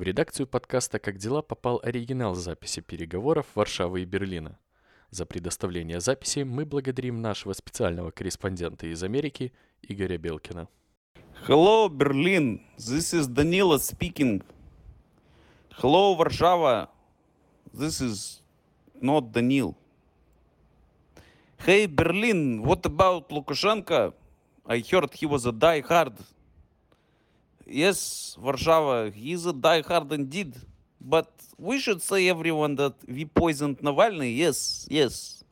В редакцию подкаста «Как дела» попал оригинал записи переговоров Варшавы и Берлина. За предоставление записи мы благодарим нашего специального корреспондента из Америки Игоря Белкина. Hello, Berlin. This is Danila speaking. Hello, Warsaw. This is not Danil. Hey, Berlin. What about Lukashenko? I heard he was a die-hard. Yes, Warsaw, he's a die-hard indeed. But we should say everyone that we poisoned Navalny. Yes, yes.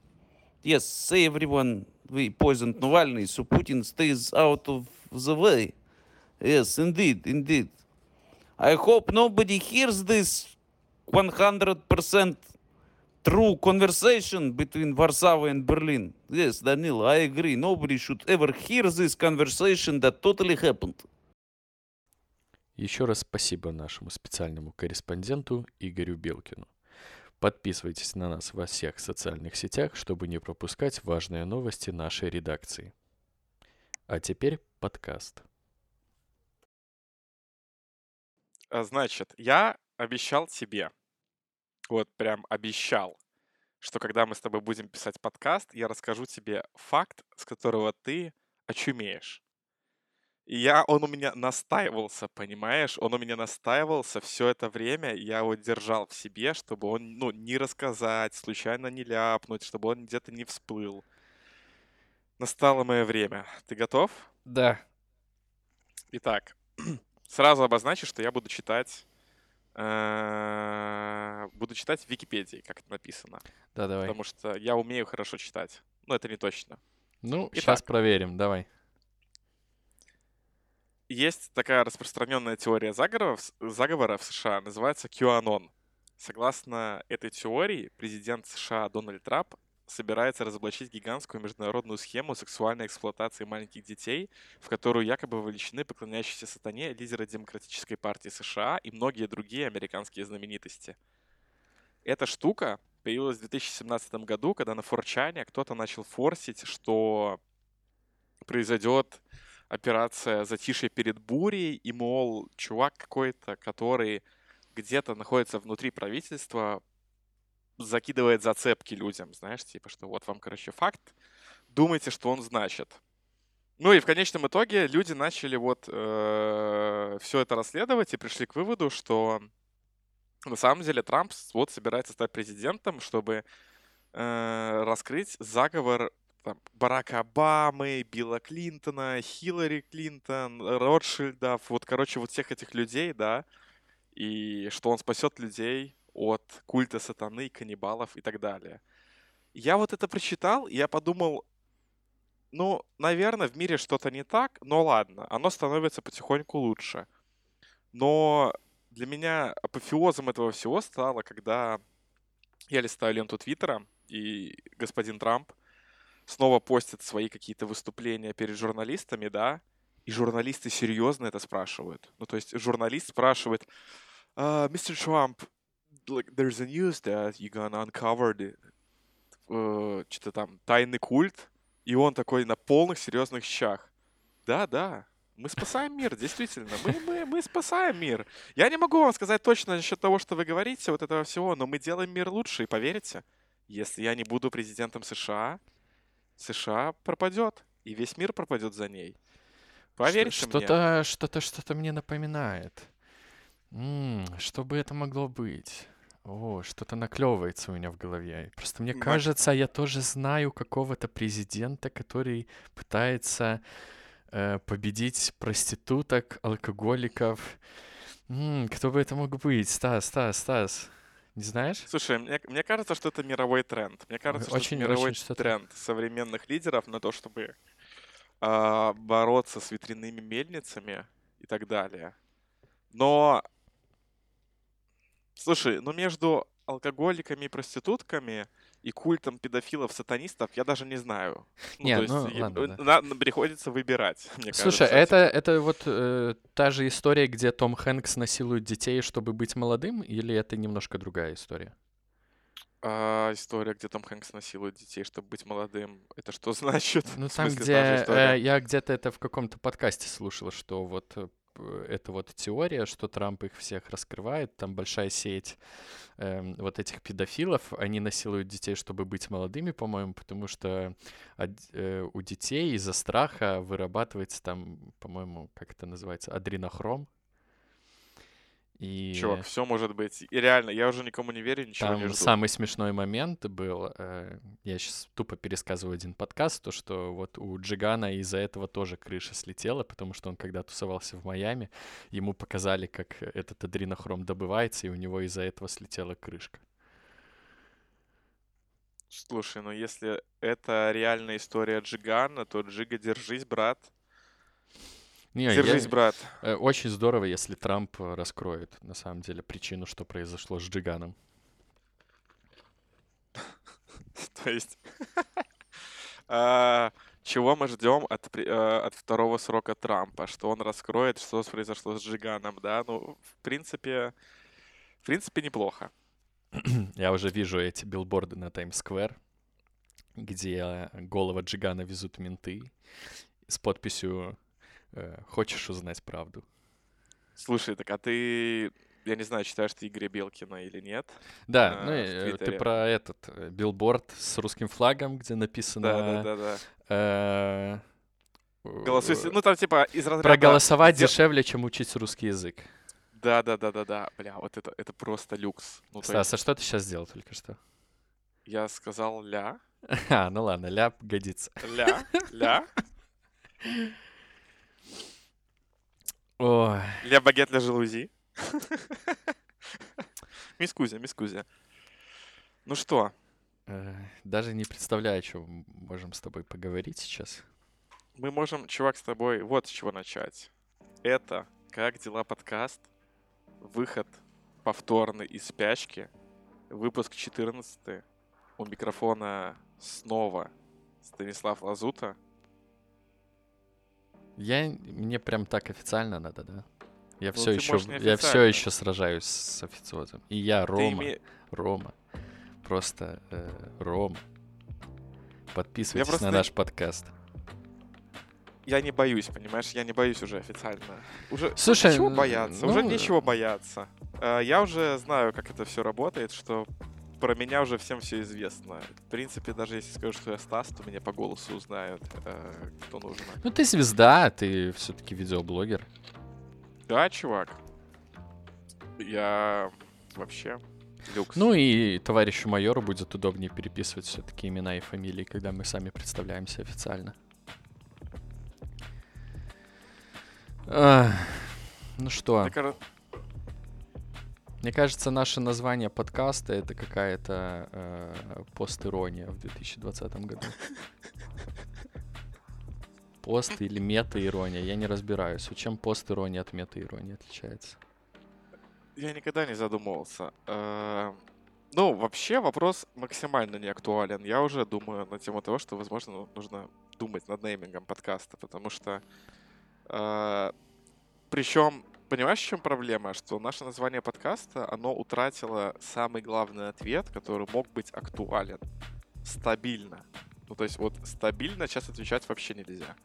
Yes, say everyone we poisoned Navalny so Putin stays out of the way. Yes, indeed, indeed. I hope nobody hears this 100% true conversation between Warsaw and Berlin. Yes, Danilo, I agree. Nobody should ever hear this conversation that totally happened. Еще раз спасибо нашему специальному корреспонденту Игорю Белкину. Подписывайтесь на нас во всех социальных сетях, чтобы не пропускать важные новости нашей редакции. А теперь подкаст. А, Значит, я обещал тебе, вот прям обещал, что когда мы с тобой будем писать подкаст, я расскажу тебе факт, с которого ты очумеешь. Я, он у меня настаивался, понимаешь? Он у меня настаивался все это время, я его держал в себе, чтобы он, ну, не рассказать, случайно не ляпнуть, чтобы он где-то не всплыл. Настало мое время. Ты готов? Да. Итак, сразу обозначу, что я буду читать э, буду читать в Википедии, как это написано. Да, давай. Потому что я умею хорошо читать. Но это не точно. Ну, Итак. сейчас проверим, давай. Есть такая распространенная теория заговора в, С- заговора в США, называется QAnon. Согласно этой теории, президент США Дональд Трамп собирается разоблачить гигантскую международную схему сексуальной эксплуатации маленьких детей, в которую якобы вовлечены поклоняющиеся сатане лидеры Демократической партии США и многие другие американские знаменитости. Эта штука появилась в 2017 году, когда на Форчане кто-то начал форсить, что произойдет операция «Затишье перед бурей», и, мол, чувак какой-то, который где-то находится внутри правительства, закидывает зацепки людям, знаешь, типа, что вот вам, короче, факт, думайте, что он значит. Ну и в конечном итоге люди начали вот все это расследовать и пришли к выводу, что на самом деле Трамп вот собирается стать президентом, чтобы э, раскрыть заговор там, Барака Обамы, Билла Клинтона, Хиллари Клинтон, Ротшильдов, вот, короче, вот всех этих людей, да, и что он спасет людей от культа сатаны, каннибалов и так далее. Я вот это прочитал, и я подумал, ну, наверное, в мире что-то не так, но ладно, оно становится потихоньку лучше. Но для меня апофеозом этого всего стало, когда я листаю ленту Твиттера, и господин Трамп снова постит свои какие-то выступления перед журналистами, да, и журналисты серьезно это спрашивают. Ну, то есть журналист спрашивает, «А, Мистер Трамп, like, there's a news that you're gonna uncover the, э, что-то там, тайный культ, и он такой на полных серьезных щах. Да, да, мы спасаем мир, действительно. Мы, мы, мы спасаем мир. Я не могу вам сказать точно насчет того, что вы говорите, вот этого всего, но мы делаем мир лучше, и поверите, если я не буду президентом США, США пропадет, и весь мир пропадет за ней. Поверьте мне. Что-то, что-то, что-то мне напоминает. М, что бы это могло быть? О, что-то наклевывается у меня в голове. Просто мне кажется, я тоже знаю какого-то президента, который пытается э, победить проституток, алкоголиков. М, кто бы это мог быть? Стас, Стас, Стас. Не знаешь? Слушай, мне, мне кажется, что это мировой тренд. Мне кажется, очень- что это мировой очень тренд современных лидеров на то, чтобы а, бороться с ветряными мельницами и так далее. Но, слушай, ну между алкоголиками и проститутками и культом педофилов-сатанистов я даже не знаю. Не, то есть ну, и- ладно, э, на- приходится выбирать, мне Слушай, кажется. это, это вот э, та же история, где Том Хэнкс насилует детей, чтобы быть молодым, или это немножко другая история? А, история, где Том Хэнкс насилует детей, чтобы быть молодым, это что значит? Ну, там, смысле, где э, я где-то это в каком-то подкасте слушал, что вот э, эта вот теория, что Трамп их всех раскрывает, там большая сеть эм, вот этих педофилов, они насилуют детей, чтобы быть молодыми, по-моему, потому что од- э, у детей из-за страха вырабатывается там, по-моему, как это называется, адренохром. И Чувак, все может быть. И реально, я уже никому не верю, ничего не там жду. самый смешной момент был, э, я сейчас тупо пересказываю один подкаст, то, что вот у Джигана из-за этого тоже крыша слетела, потому что он когда тусовался в Майами, ему показали, как этот адренохром добывается, и у него из-за этого слетела крышка. Слушай, ну если это реальная история Джигана, то Джига, держись, брат. Не, я- Держись, брат. э, очень здорово, если Трамп э, раскроет, на самом деле, причину, что произошло с Джиганом. То есть, а, чего мы ждем от, э, от второго срока Трампа? Что он раскроет, что произошло с Джиганом, да? Ну, в принципе, в принципе, неплохо. Я уже вижу эти билборды на Таймс-сквер, где голова Джигана везут менты с подписью э, «Хочешь узнать правду?» Слушай, так а ты, я не знаю, читаешь ты Игоря Белкина или нет? Да, А, ну и, э, ты про этот билборд с русским флагом, где написано... Да-да-да-да. э, Голосуй, с- э, ну там типа из разряда... Проголосовать «Сдел- дешевле, чем учить русский язык. Да-да-да-да-да. Бля, вот это, это просто люкс. Ну, Стас, а что ты сейчас сделал только что? Я сказал ля, А, ну ладно, ляп годится. ля, ля, Ой, ля багет ля жалузи. Мискузя, мискузя. Ну что, э, даже не представляю, о чем можем с тобой поговорить сейчас. мы можем, чувак, с тобой вот с чего начать. Это «Как дела?» подкаст, выход повторный из спячки, выпуск 14 У микрофона снова Станислав Лазута. Я, мне прям так официально надо, да? Я Ну, все еще, я все еще сражаюсь с официозом. И я Рома, име- Рома, просто э, Рома. Подписывайтесь просто- на наш подкаст. Я не боюсь, понимаешь? Я не боюсь уже официально. Уже Слушай, нечего н- бояться. уже ну, нечего бояться. Э, Я уже знаю, как это все работает, что про меня уже всем все известно. В принципе, даже если скажу, что я Стас, то меня по голосу узнают, э, кто нужен. Ну ты звезда, ты все-таки видеоблогер. Да, чувак. Я вообще люкс. Ну и товарищу майору будет удобнее переписывать все-таки имена и фамилии, когда мы сами представляемся официально. Ах, ну что, Так, а, мне кажется, наше название подкаста это какая-то э, постирония в 2020 году. Пост или мета-ирония, я не разбираюсь. Чем пост-ирония от мета-иронии отличается? я никогда не задумывался. Э, Ну, вообще вопрос максимально не актуален. Я уже думаю на тему того, что, возможно, ну, нужно думать над неймингом подкаста, потому что... Причем, понимаешь, в чем проблема? Что наше название подкаста, оно утратило самый главный ответ, который мог быть актуален. Стабильно. Ну, то есть вот стабильно сейчас отвечать вообще нельзя.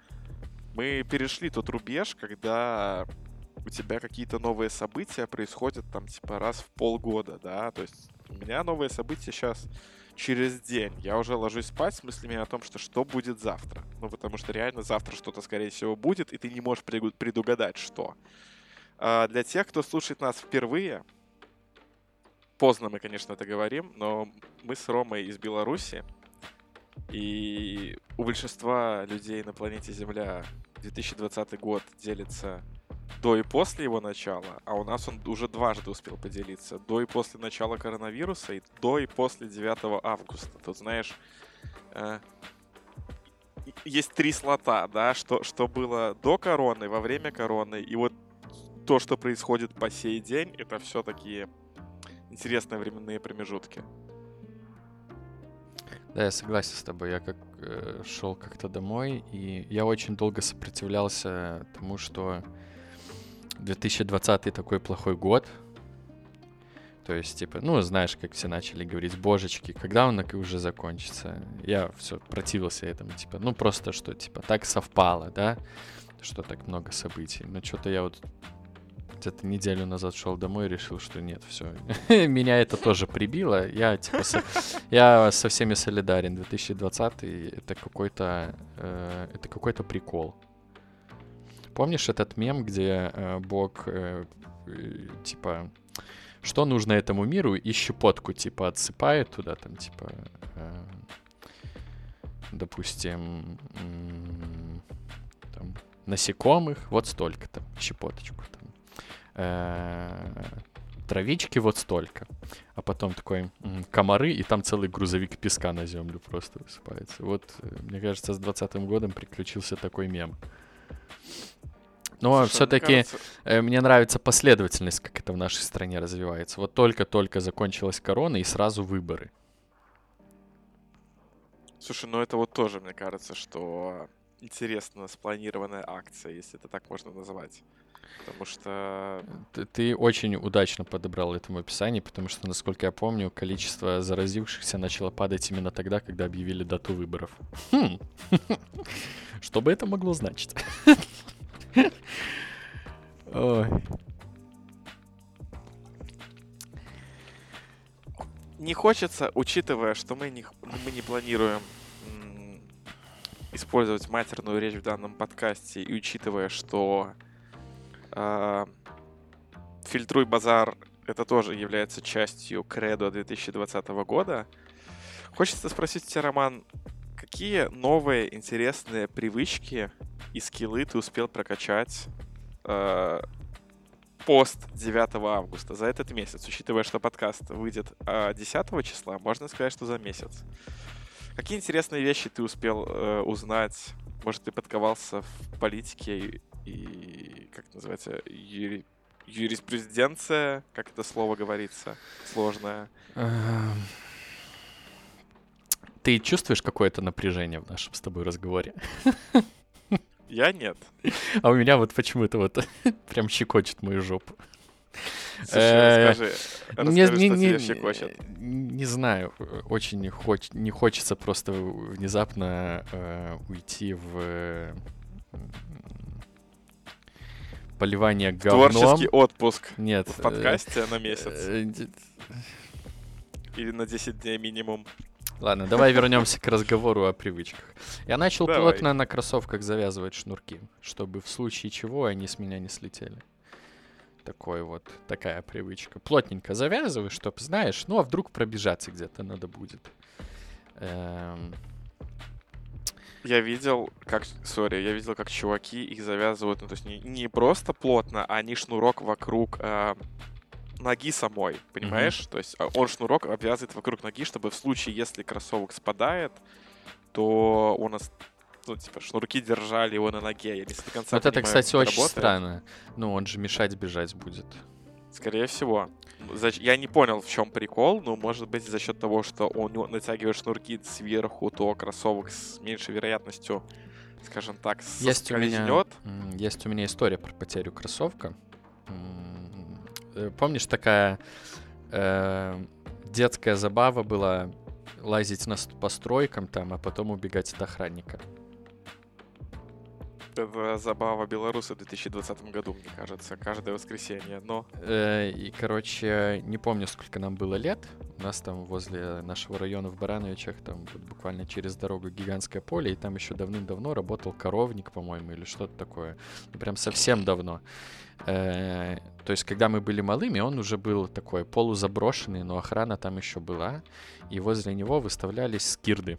Мы перешли тот рубеж, когда у тебя какие-то новые события происходят там типа раз в полгода, да, то есть у меня новые события сейчас через день. Я уже ложусь спать с мыслями о том, что что будет завтра. Ну, потому что реально завтра что-то, скорее всего, будет, и ты не можешь предугадать, что. А для тех, кто слушает нас впервые, поздно мы, конечно, это говорим, но мы с Ромой из Беларуси, и у большинства людей на планете Земля 2020 год делится до и после его начала, а у нас он уже дважды успел поделиться. До и после начала коронавируса и до и после 9 августа. Тут, знаешь, э, есть три слота, да, что, что было до короны, во время короны, и вот то, что происходит по сей день, это все такие интересные временные промежутки. Да, я согласен с тобой. Я как шел как-то домой, и я очень долго сопротивлялся тому, что 2020 такой плохой год. То есть, типа, ну, знаешь, как все начали говорить, божечки, когда он уже закончится? Я все противился этому, типа, ну, просто что, типа, так совпало, да? что так много событий. Но что-то я вот где-то неделю назад шел домой и решил, что нет, все. Меня это тоже прибило. Я типа со, я со всеми солидарен. 2020 это какой-то э, это какой-то прикол. Помнишь этот мем, где э, Бог э, э, типа что нужно этому миру и щепотку типа отсыпает туда там типа э, допустим там, насекомых вот столько там щепоточку там э, травички вот столько. А потом такой комары, и там целый грузовик песка на землю просто высыпается. Вот, э, мне кажется, с 20 годом приключился такой мем. Но все-таки мне, кажется... Э, мне нравится последовательность, как это в нашей стране развивается. Вот только-только закончилась корона, и сразу выборы. Слушай, ну это вот тоже, мне кажется, что интересно спланированная акция, если это так можно назвать. Потому что... Ты, ты очень удачно подобрал этому описание, потому что, насколько я помню, количество заразившихся начало падать именно тогда, когда объявили дату выборов. Хм. Что бы это могло значить? Ой. Не хочется, учитывая, что мы не, мы не планируем использовать матерную речь в данном подкасте, и учитывая, что э, фильтруй базар это тоже является частью кредо 2020 года, хочется спросить тебя, Роман, какие новые интересные привычки и скиллы ты успел прокачать э, пост 9 августа за этот месяц, учитывая, что подкаст выйдет э, 10 числа, можно сказать, что за месяц. Какие интересные вещи ты успел э, узнать? Может, ты подковался в политике и, и как это называется, юри, юриспруденция, как это слово говорится, сложное. Эм. Ты чувствуешь какое-то напряжение в нашем с тобой разговоре? Я нет. А у меня вот почему-то вот прям щекочет мою жопу. Слушай, э, расскажи, расскажи, не, что не, тебя щекочет. Не знаю, очень не, хоч, не хочется просто внезапно э, уйти в э, поливание говном. Творческий отпуск. Нет. В подкасте на месяц. Э, Или на 10 дней минимум. Ладно, давай вернемся к разговору о привычках. Я начал давай. плотно на кроссовках завязывать шнурки, чтобы в случае чего они с меня не слетели. Такой вот, такая привычка. Плотненько завязываю, чтобы, знаешь, ну а вдруг пробежаться где-то надо будет. Эм... Я видел, как, сори, я видел, как чуваки их завязывают, ну то есть не, не просто плотно, а они шнурок вокруг э, ноги самой, понимаешь? Mm-hmm. То есть а, он шнурок обвязывает вокруг ноги, чтобы в случае, если кроссовок спадает, то нас ну, типа, шнурки держали его на ноге. Я не до конца Вот это, кстати, очень работает. странно. Ну, он же мешать бежать будет. Скорее всего. Я не понял, в чем прикол, но может быть за счет того, что он натягивает шнурки сверху, то кроссовок с меньшей вероятностью, скажем так, есть у меня Есть у меня история про потерю кроссовка. Э, помнишь, такая э, детская забава была лазить на, по стройкам там, а потом убегать от охранника? Это забава белоруса в 2020 году, мне кажется, каждое воскресенье, но... Э, и, короче, не помню, сколько нам было лет. У нас там возле нашего района в Барановичах, там вот буквально через дорогу гигантское поле, и там еще давным-давно работал коровник, по-моему, или что-то такое. Ну, прям совсем давно. Э, то есть, когда мы были малыми, он уже был такой полузаброшенный, но охрана там еще была. И возле него выставлялись скирды.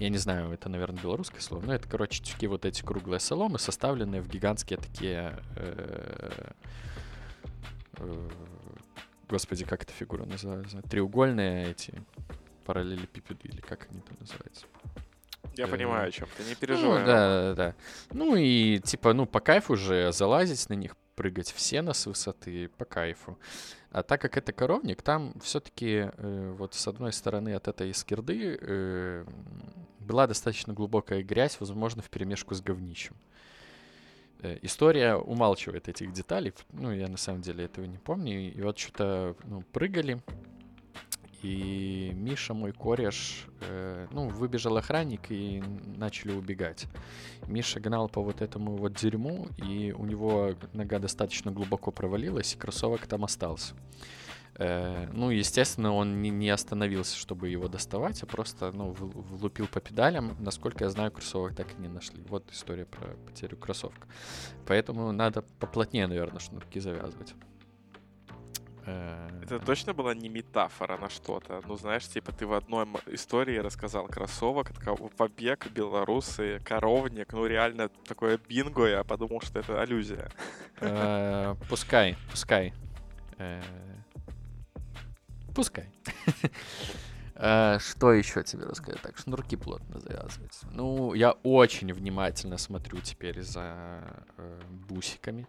Я не знаю, это, наверное, белорусское слово, но это, короче, такие вот эти круглые соломы, составленные в гигантские такие... Э, э, господи, как эта фигура называется? Треугольные эти параллелепипеды, или как они там называются? Я понимаю, о чем ты, не переживай. Ну, да, да, да. Ну и типа, ну, по кайфу же залазить на них, прыгать все на с высоты, по кайфу. А так как это коровник, там все-таки э, вот с одной стороны от этой скирды э, была достаточно глубокая грязь, возможно, в перемешку с говнищем. Э, история умалчивает этих деталей. Ну, я на самом деле этого не помню. И вот что-то ну, прыгали. И Миша, мой кореш, э, ну, выбежал охранник и начали убегать. Миша гнал по вот этому вот дерьму, и у него нога достаточно глубоко провалилась, и кроссовок там остался. Э, ну, естественно, он не, остановился, чтобы его доставать, а просто, ну, влупил по педалям. Насколько я знаю, кроссовок так и не нашли. Вот история про потерю кроссовка. Поэтому надо поплотнее, наверное, шнурки завязывать. Э, Это точно была не метафора на что-то? Ну, знаешь, типа ты в одной истории рассказал кроссовок, побег, белорусы, коровник. Ну, реально такое бинго, я подумал, что это аллюзия. Э, Пускай, пускай. Пускай. Э, Что еще тебе рассказать? Так, шнурки плотно завязывать. Ну, я очень внимательно смотрю теперь за э, бусиками.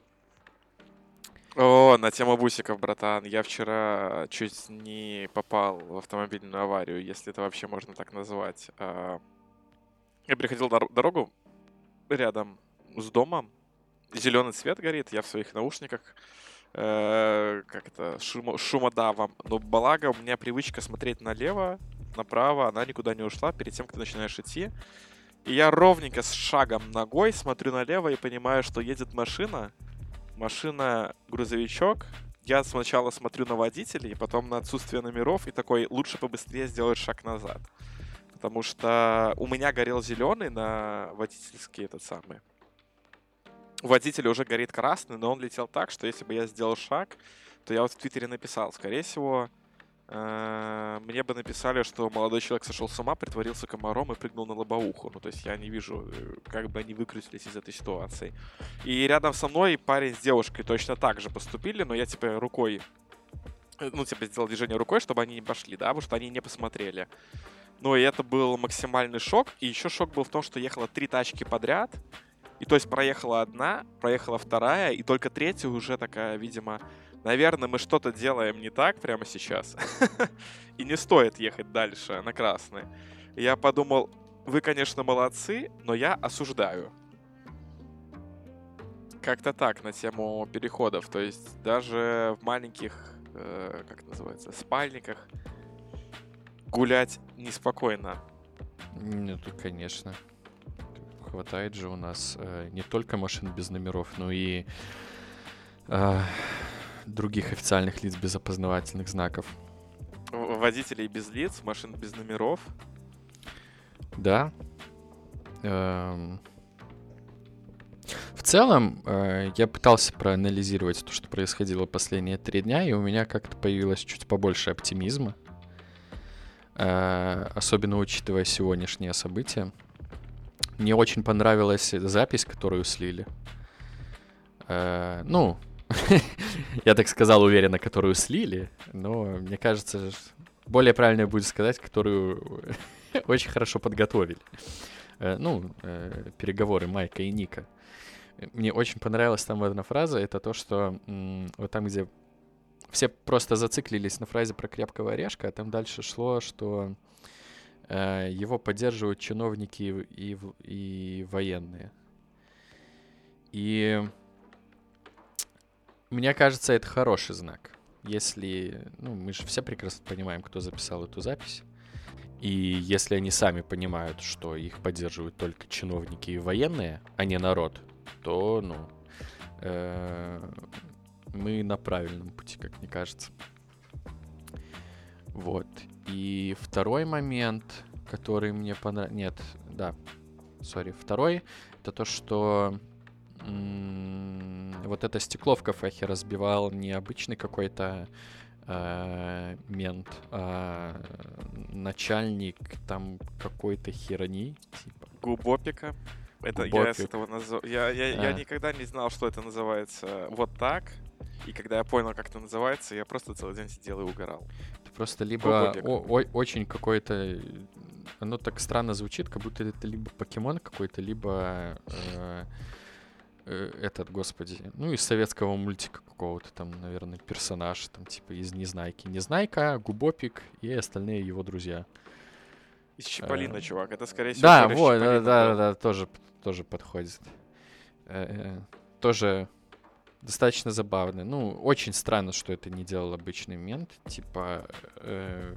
О, на тему бусиков, братан. Я вчера чуть не попал в автомобильную аварию, если это вообще можно так назвать. А, Я переходил дор- дорогу рядом с домом. Зеленый свет горит, я в своих наушниках э, как это, шумо- шумодавом. Но благо у меня привычка смотреть налево, направо, она никуда не ушла перед тем, как ты начинаешь идти. И я ровненько с шагом ногой смотрю налево и понимаю, что едет машина, машина грузовичок. Я сначала смотрю на водителей, потом на отсутствие номеров и такой, лучше побыстрее сделать шаг назад. Потому что у меня горел зеленый на водительский этот самый. У водителя уже горит красный, но он летел так, что если бы я сделал шаг, то я вот в Твиттере написал, скорее всего, э, мне бы написали, что молодой человек сошел с ума, притворился комаром и прыгнул на лобовуху. Ну, то есть я не вижу, э, как бы они выкрутились из этой ситуации. И рядом со мной парень с девушкой точно так же поступили, но я типа рукой, э, ну, типа сделал движение рукой, чтобы они не пошли, да, потому что они не посмотрели. Ну, и это был максимальный шок. И еще шок был в том, что ехало три тачки подряд. И то есть проехала одна, проехала вторая, и только третья уже такая, видимо, наверное, мы что-то делаем не так прямо сейчас. И не стоит ехать дальше на красный. Я подумал, вы, конечно, молодцы, но я осуждаю. Как-то так на тему переходов. То есть даже в маленьких, э, как называется, спальниках гулять неспокойно. Ну, конечно. Хватает же у нас э, не только машин без номеров, но и э, других официальных лиц без опознавательных знаков. Водителей без лиц, машин без номеров. Да. Эм. В целом, э, я пытался проанализировать то, что происходило последние три дня, и у меня как-то появилось чуть побольше оптимизма. Э, особенно учитывая сегодняшние события. Мне очень понравилась запись, которую слили. Э, ну, я так сказал уверенно, которую слили, но мне кажется, более правильно будет сказать, которую очень хорошо подготовили. Э, Ну, э, переговоры Майка и Ника. Мне очень понравилась там одна фраза, это то, что вот там, где все просто зациклились на фразе про крепкого орешка, а там дальше шло, что его поддерживают чиновники и, и военные. И мне кажется, это хороший знак. Если, ну, мы же все прекрасно понимаем, кто записал эту запись. И если они сами понимают, что их поддерживают только чиновники и военные, а не народ, то, ну, э, мы на правильном пути, как мне кажется. Вот. И второй момент, который мне понравился... Нет, да, сори. Второй, это то, что м, вот это стекло в кафехе разбивал не обычный какой-то э, мент, а начальник там какой-то херни, типа. Губопика. Это я с Губопик. этого назов... Я, я, я А. никогда не знал, что это называется вот так. И когда я понял, как это называется, я просто целый день сидел и угорал. Просто либо очень какой-то... Оно так странно звучит, как будто это либо покемон какой-то, либо э, э, этот, господи, ну, из советского мультика какого-то там, наверное, персонаж, там, типа, из Незнайки. Незнайка, Губопик и остальные его друзья. Из Чиполлино, Э, чувак. Это, скорее всего, Да, вот, да, да, да, тоже, тоже подходит. Э, Тоже достаточно забавно. Ну, очень странно, что это не делал обычный мент. Типа, э,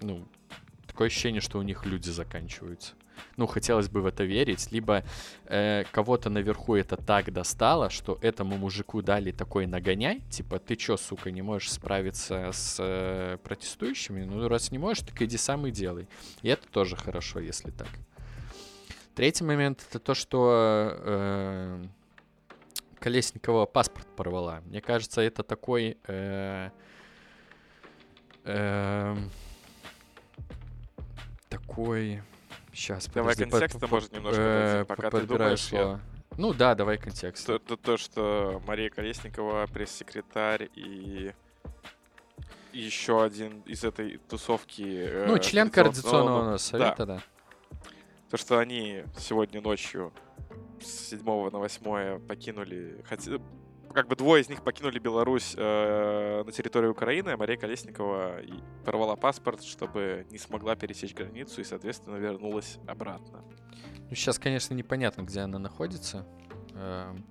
ну, такое ощущение, что у них люди заканчиваются. Ну, хотелось бы в это верить. Либо э, кого-то наверху это так достало, что этому мужику дали такой нагоняй, типа, ты чё, сука, не можешь справиться с э, протестующими? Ну, раз не можешь, так иди сам и делай. И это тоже хорошо, если так. Третий момент это то, что э, Колесникова паспорт порвала. Мне кажется, это такой... Э, э, такой... Сейчас, Давай подожди, контекста, по- может, немножко э, пока ты думаешь, я-. Ну да, давай контекст. То, то, то, что Мария Колесникова, пресс-секретарь и еще один из этой тусовки... э, Ну, член Координационного- координационного совета, да. То, что они сегодня ночью с 7 на 8 покинули... хотя- Как бы двое из них покинули Беларусь э, на территорию Украины, а Мария Колесникова порвала паспорт, чтобы не смогла пересечь границу и, соответственно, вернулась обратно. Ну, сейчас, конечно, непонятно, где она находится. Эм,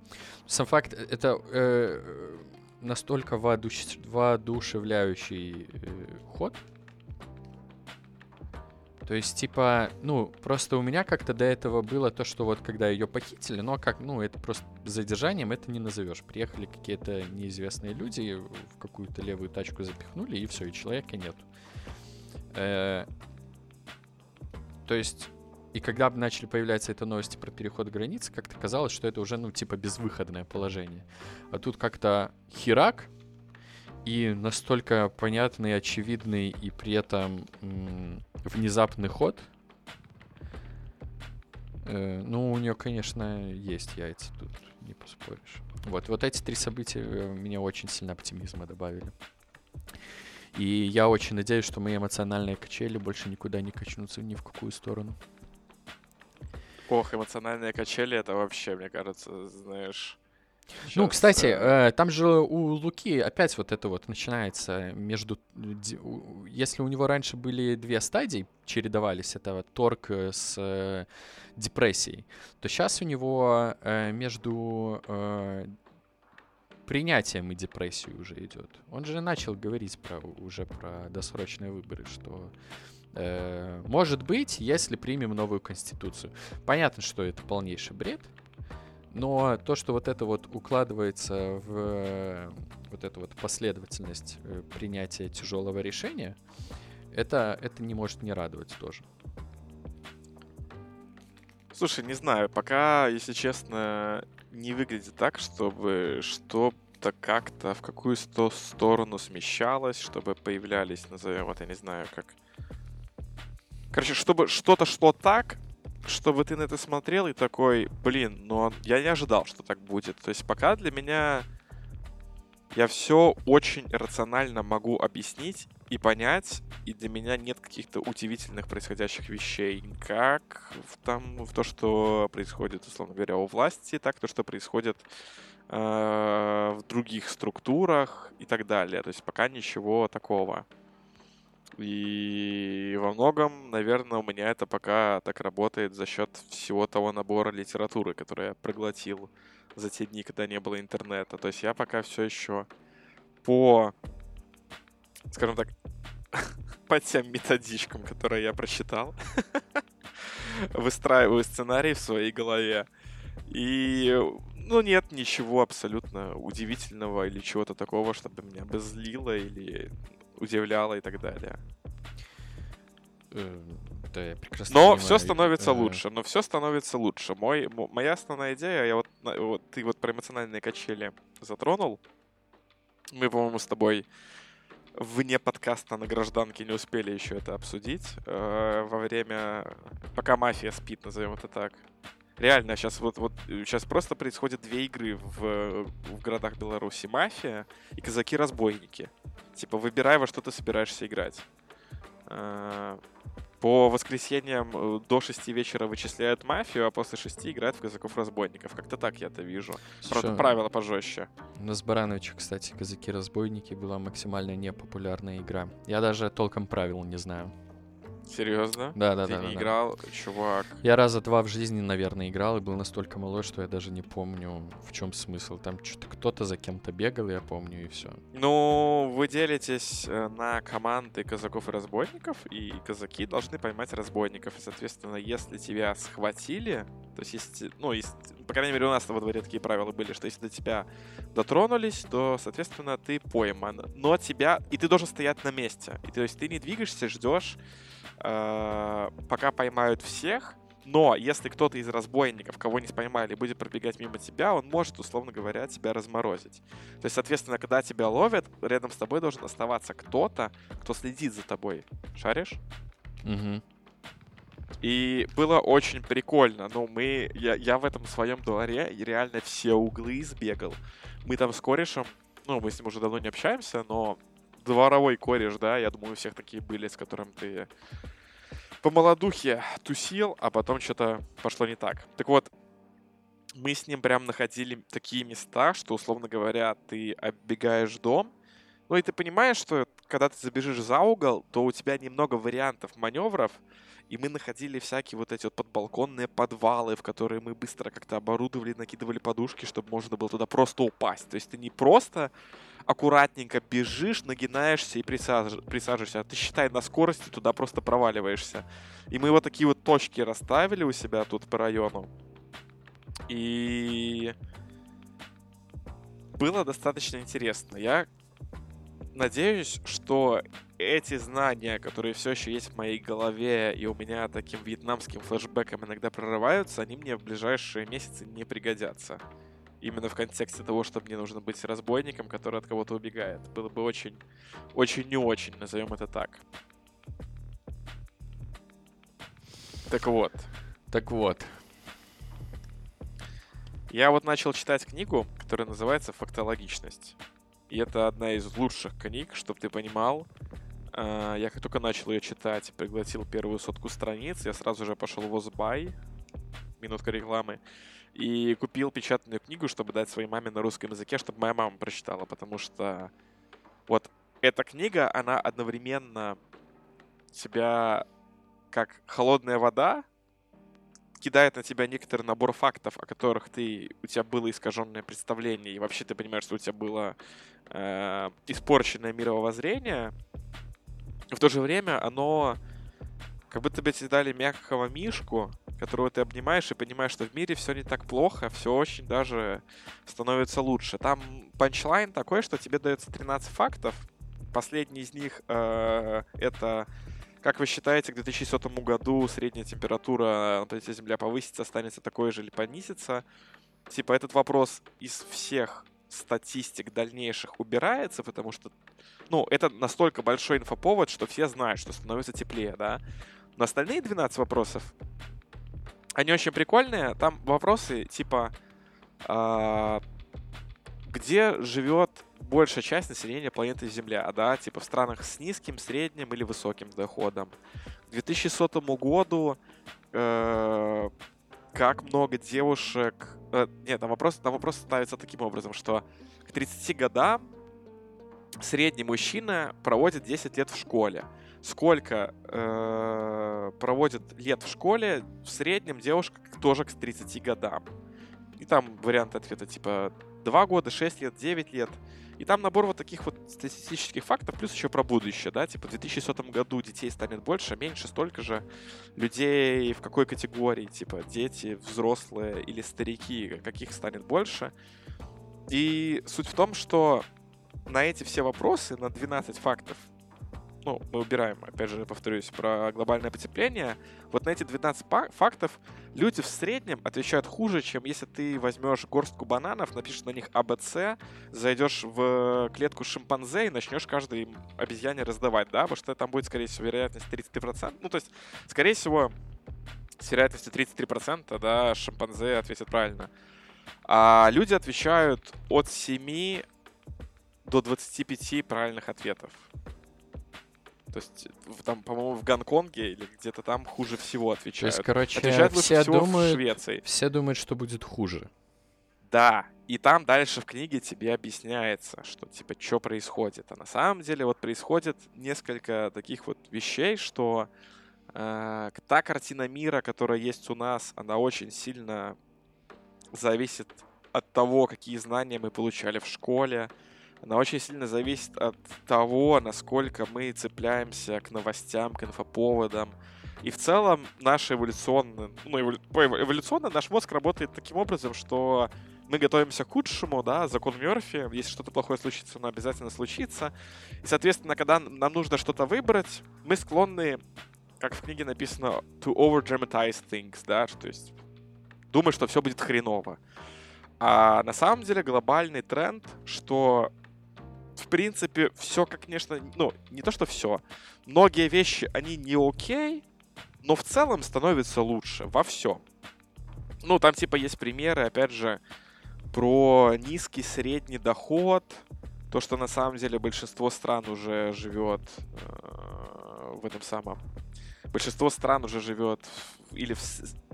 Сам факт, э, это э, настолько воодуш- воодушевляющий э, ход. То есть, типа, ну, просто у меня как-то до этого было то, что вот когда ее похитили, но как, ну, это просто задержанием это не назовешь. Приехали какие-то неизвестные люди, в какую-то левую тачку запихнули, и все, и человека нет. Э, то есть, и когда начали появляться это новости про переход границы, как-то казалось, что это уже, ну, типа, безвыходное положение. А тут как-то херак, и настолько понятный, очевидный и при этом внезапный ход. Э, ну, у нее, конечно, есть яйца, тут не поспоришь. Вот, вот эти три события э, мне очень сильно оптимизма добавили. И я очень надеюсь, что мои эмоциональные качели больше никуда не качнутся ни в какую сторону. Ох, эмоциональные качели, это вообще, мне кажется, знаешь... Ну, щас, кстати, э, там же у Луки опять вот это вот начинается между... Если у него раньше были две стадии, чередовались, это вот торг э, с э, депрессией, то сейчас у него э, между э, принятием и депрессией уже идет. Он же начал говорить про, уже про досрочные выборы, что э, может быть, если примем новую конституцию. Понятно, что это полнейший бред, но то, что вот это вот укладывается в э, вот эту вот последовательность э, принятия тяжелого решения, это, это не может не радовать тоже. Слушай, не знаю, пока, если честно, не выглядит так, чтобы что-то как-то в какую сто сторону смещалось, чтобы появлялись, назовем это, не знаю, как... Короче, чтобы что-то шло так, чтобы ты на это смотрел и такой, блин, ну я не ожидал, что так будет. То есть пока для меня я все очень рационально могу объяснить и понять, и для меня нет каких-то удивительных происходящих вещей, как в, там, в то, что происходит, условно говоря, у власти, так то, что происходит э, в других структурах и так далее. То есть пока ничего такого. И во многом, наверное, у меня это пока так работает за счет всего того набора литературы, который я проглотил за те дни, когда не было интернета. То есть я пока все еще по, скажем так, по тем методичкам, которые я прочитал, выстраиваю сценарий в своей голове. И, ну, нет ничего абсолютно удивительного или чего-то такого, чтобы меня бы злило или удивляло и так далее. Э, Да, я прекрасно Но понимаю, все становится лучше, но все становится лучше. Мой, мо- моя основная идея, я вот, вот ты вот про эмоциональные качели затронул. Мы, по-моему, с тобой вне подкаста на гражданке не успели еще это обсудить э, во время, пока мафия спит, назовем это так. Реально, сейчас вот, вот сейчас просто происходят две игры в, в городах Беларуси. Мафия и казаки-разбойники. Типа, выбирай, во что ты собираешься играть. Э, По воскресеньям э, до 6 вечера вычисляют мафию, а после 6 играют в казаков-разбойников. Как-то так я это вижу. Правда, правила пожестче. У нас Барановича, кстати, «Казаки-разбойники» была максимально непопулярная игра. Я даже толком правил не знаю. Серьезно? Да, да, Ты да. не да, да. играл, чувак. Я раза два в жизни, наверное, играл и был настолько малой, что я даже не помню, в чем смысл. Там что-то кто-то за кем-то бегал, я помню, и все. Ну, вы делитесь э, на команды казаков и разбойников, и казаки должны поймать разбойников. И, соответственно, если тебя схватили, то есть, если, ну, если, по крайней мере, у нас во дворе такие правила были, что если до тебя дотронулись, то, соответственно, ты пойман. Но тебя... И ты должен стоять на месте. И, то есть ты не двигаешься, ждешь, э, пока поймают всех, но если кто-то из разбойников, кого не поймали, будет пробегать мимо тебя, он может, условно говоря, тебя разморозить. То есть, соответственно, когда тебя ловят, рядом с тобой должен оставаться кто-то, кто следит за тобой. Шаришь? Угу. И было очень прикольно. Ну, мы... Я, я в этом своем дворе реально все углы избегал. Мы там с корешем... Ну, мы с ним уже давно не общаемся, но дворовой кореш, да, я думаю, у всех такие были, с которым ты по молодухе тусил, а потом что-то пошло не так. Так вот, мы с ним прям находили такие места, что, условно говоря, ты оббегаешь дом, ну и ты понимаешь, что когда ты забежишь за угол, то у тебя немного вариантов маневров, и мы находили всякие вот эти вот подбалконные подвалы, в которые мы быстро как-то оборудовали, накидывали подушки, чтобы можно было туда просто упасть. То есть ты не просто аккуратненько бежишь, нагинаешься и присаж... присаживаешься, а ты, считай, на скорости туда просто проваливаешься. И мы вот такие вот точки расставили у себя тут по району. И было достаточно интересно. Я надеюсь, что эти знания, которые все еще есть в моей голове, и у меня таким вьетнамским флешбеком иногда прорываются, они мне в ближайшие месяцы не пригодятся. Именно в контексте того, что мне нужно быть разбойником, который от кого-то убегает. Было бы очень, очень не очень, назовем это так. Так вот, Так вот. я вот начал читать книгу, которая называется «Фактологичность». И это одна из лучших книг, чтобы ты понимал. А, Я как только начал ее читать, пригласил первую сотку страниц, я сразу же пошел в Озбай, минутка рекламы, и купил печатную книгу, чтобы дать своей маме на русском языке, чтобы моя мама прочитала, потому что вот эта книга, она одновременно тебя как холодная вода кидает на тебя некоторый набор фактов, о которых ты у тебя было искаженное представление, и вообще ты понимаешь, что у тебя было э, испорченное мировоззрение. В то же время оно как будто бы тебе дали мягкого мишку, которого ты обнимаешь и понимаешь, что в мире все не так плохо, все очень даже становится лучше. Там панчлайн такой, что тебе дается 13 фактов. Последний из них э, это как вы считаете, к 2100 году средняя температура на планете Земля повысится, останется такой же или понизится? Типа этот вопрос из всех статистик дальнейших убирается, потому что, ну, это настолько большой инфоповод, что все знают, что становится теплее, да? Но остальные 12 вопросов, они очень прикольные. Там вопросы типа, а, где живет большая часть населения планеты Земля, да, типа в странах с низким, средним или высоким доходом. К 2100 году э, как много девушек... э, нет, там вопрос, там вопрос ставится таким образом, что к 30 годам средний мужчина проводит 10 лет в школе. Сколько э, проводит лет в школе в среднем девушка тоже к 30 годам? И там варианты ответа типа 2 года, 6 лет, 9 лет. И там набор вот таких вот статистических фактов, плюс еще про будущее, да, типа в 2100 году детей станет больше, меньше, столько же. Людей в какой категории, типа дети, взрослые или старики, каких станет больше. И суть в том, что на эти все вопросы, на 12 фактов, ну, мы убираем, опять же, повторюсь, про глобальное потепление, вот на эти 12 фактов люди в среднем отвечают хуже, чем если ты возьмешь горстку бананов, напишешь на них АБЦ, зайдешь в клетку шимпанзе и начнешь каждой обезьяне раздавать, да, потому что там будет, скорее всего, вероятность 33%. Ну, то есть, скорее всего, с вероятностью 33%, да, шимпанзе ответят правильно. А люди отвечают от 7 до 25 правильных ответов. То есть, там, по-моему, в Гонконге или где-то там хуже всего отвечают. То есть, короче, Отвечают лучше все всего думают, в Швеции. все думают, что будет хуже. Да, и там дальше в книге тебе объясняется, что типа что происходит. А на самом деле вот происходит несколько таких вот вещей, что Э, та картина мира, которая есть у нас, она очень сильно зависит от того, какие знания мы получали в школе. Она очень сильно зависит от того, насколько мы цепляемся к новостям, к инфоповодам. И в целом наш эволюционно, ну, эволюционно наш мозг работает таким образом, что мы готовимся к худшему, да, закон Мерфи, если что-то плохое случится, оно обязательно случится. И, соответственно, когда нам нужно что-то выбрать, мы склонны, как в книге написано, to over-dramatize things, да, то есть думать, что все будет хреново. А на самом деле глобальный тренд, что в принципе все, конечно, ну, не то, что все, многие вещи, они не окей, но в целом становится лучше во всем. Ну, там типа есть примеры, опять же, про низкий средний доход, то, что на самом деле большинство стран уже живет э, в этом самом. Большинство стран уже живет или в,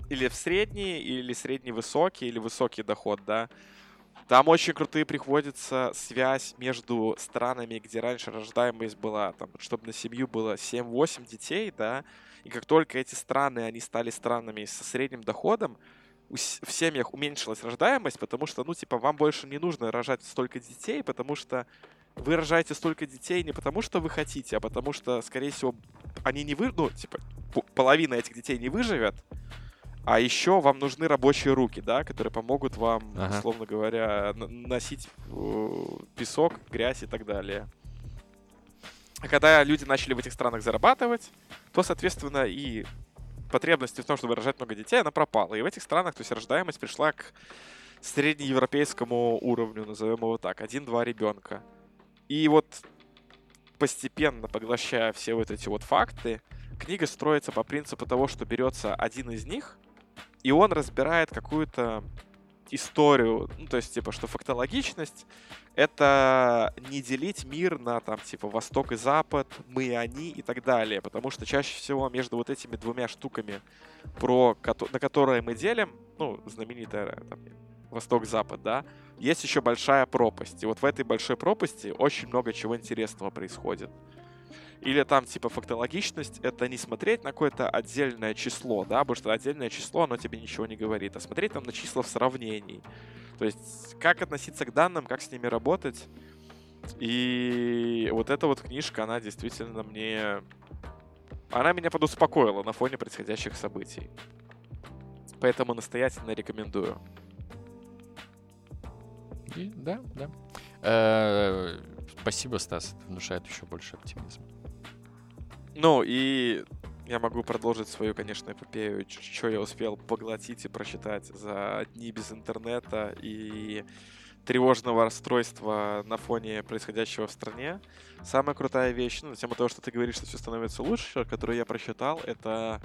или в средний, или средний высокий, или высокий доход, да. Там очень крутые приходится связь между странами, где раньше рождаемость была, там, чтобы на семью было 7-8 детей, да, и как только эти страны, они стали странами со средним доходом, в семьях уменьшилась рождаемость, потому что, ну, типа, вам больше не нужно рожать столько детей, потому что вы рожаете столько детей не потому, что вы хотите, а потому что, скорее всего, они не вы... Ну, типа, половина этих детей не выживет, а еще вам нужны рабочие руки, да, которые помогут вам, ага. условно говоря, носить э, песок, грязь и так далее. А когда люди начали в этих странах зарабатывать, то, соответственно, и потребности в том, чтобы рожать много детей, она пропала. И в этих странах, то есть рождаемость пришла к среднеевропейскому уровню, назовем его так, один-два ребенка. И вот постепенно поглощая все вот эти вот факты, книга строится по принципу того, что берется один из них, и он разбирает какую-то историю, ну, то есть, типа, что фактологичность — это не делить мир на, там, типа, Восток и Запад, мы и они и так далее, потому что чаще всего между вот этими двумя штуками, про, на которые мы делим, ну, знаменитая, там, Восток-Запад, да, есть еще большая пропасть. И вот в этой большой пропасти очень много чего интересного происходит. Или там, типа, фактологичность — это не смотреть на какое-то отдельное число, да, потому что отдельное число, оно тебе ничего не говорит, а смотреть там на числа в сравнении. То есть, как относиться к данным, как с ними работать. И вот эта вот книжка, она действительно мне... Она меня подуспокоила на фоне происходящих событий. Поэтому настоятельно рекомендую. И, да, да. Э, спасибо, Стас. Это внушает еще больше оптимизма. Ну, и я могу продолжить свою, конечно, эпопею, что я успел поглотить и прочитать за дни без интернета и тревожного расстройства на фоне происходящего в стране. Самая крутая вещь, ну, на тему того, что ты говоришь, что все становится лучше, которую я прочитал, это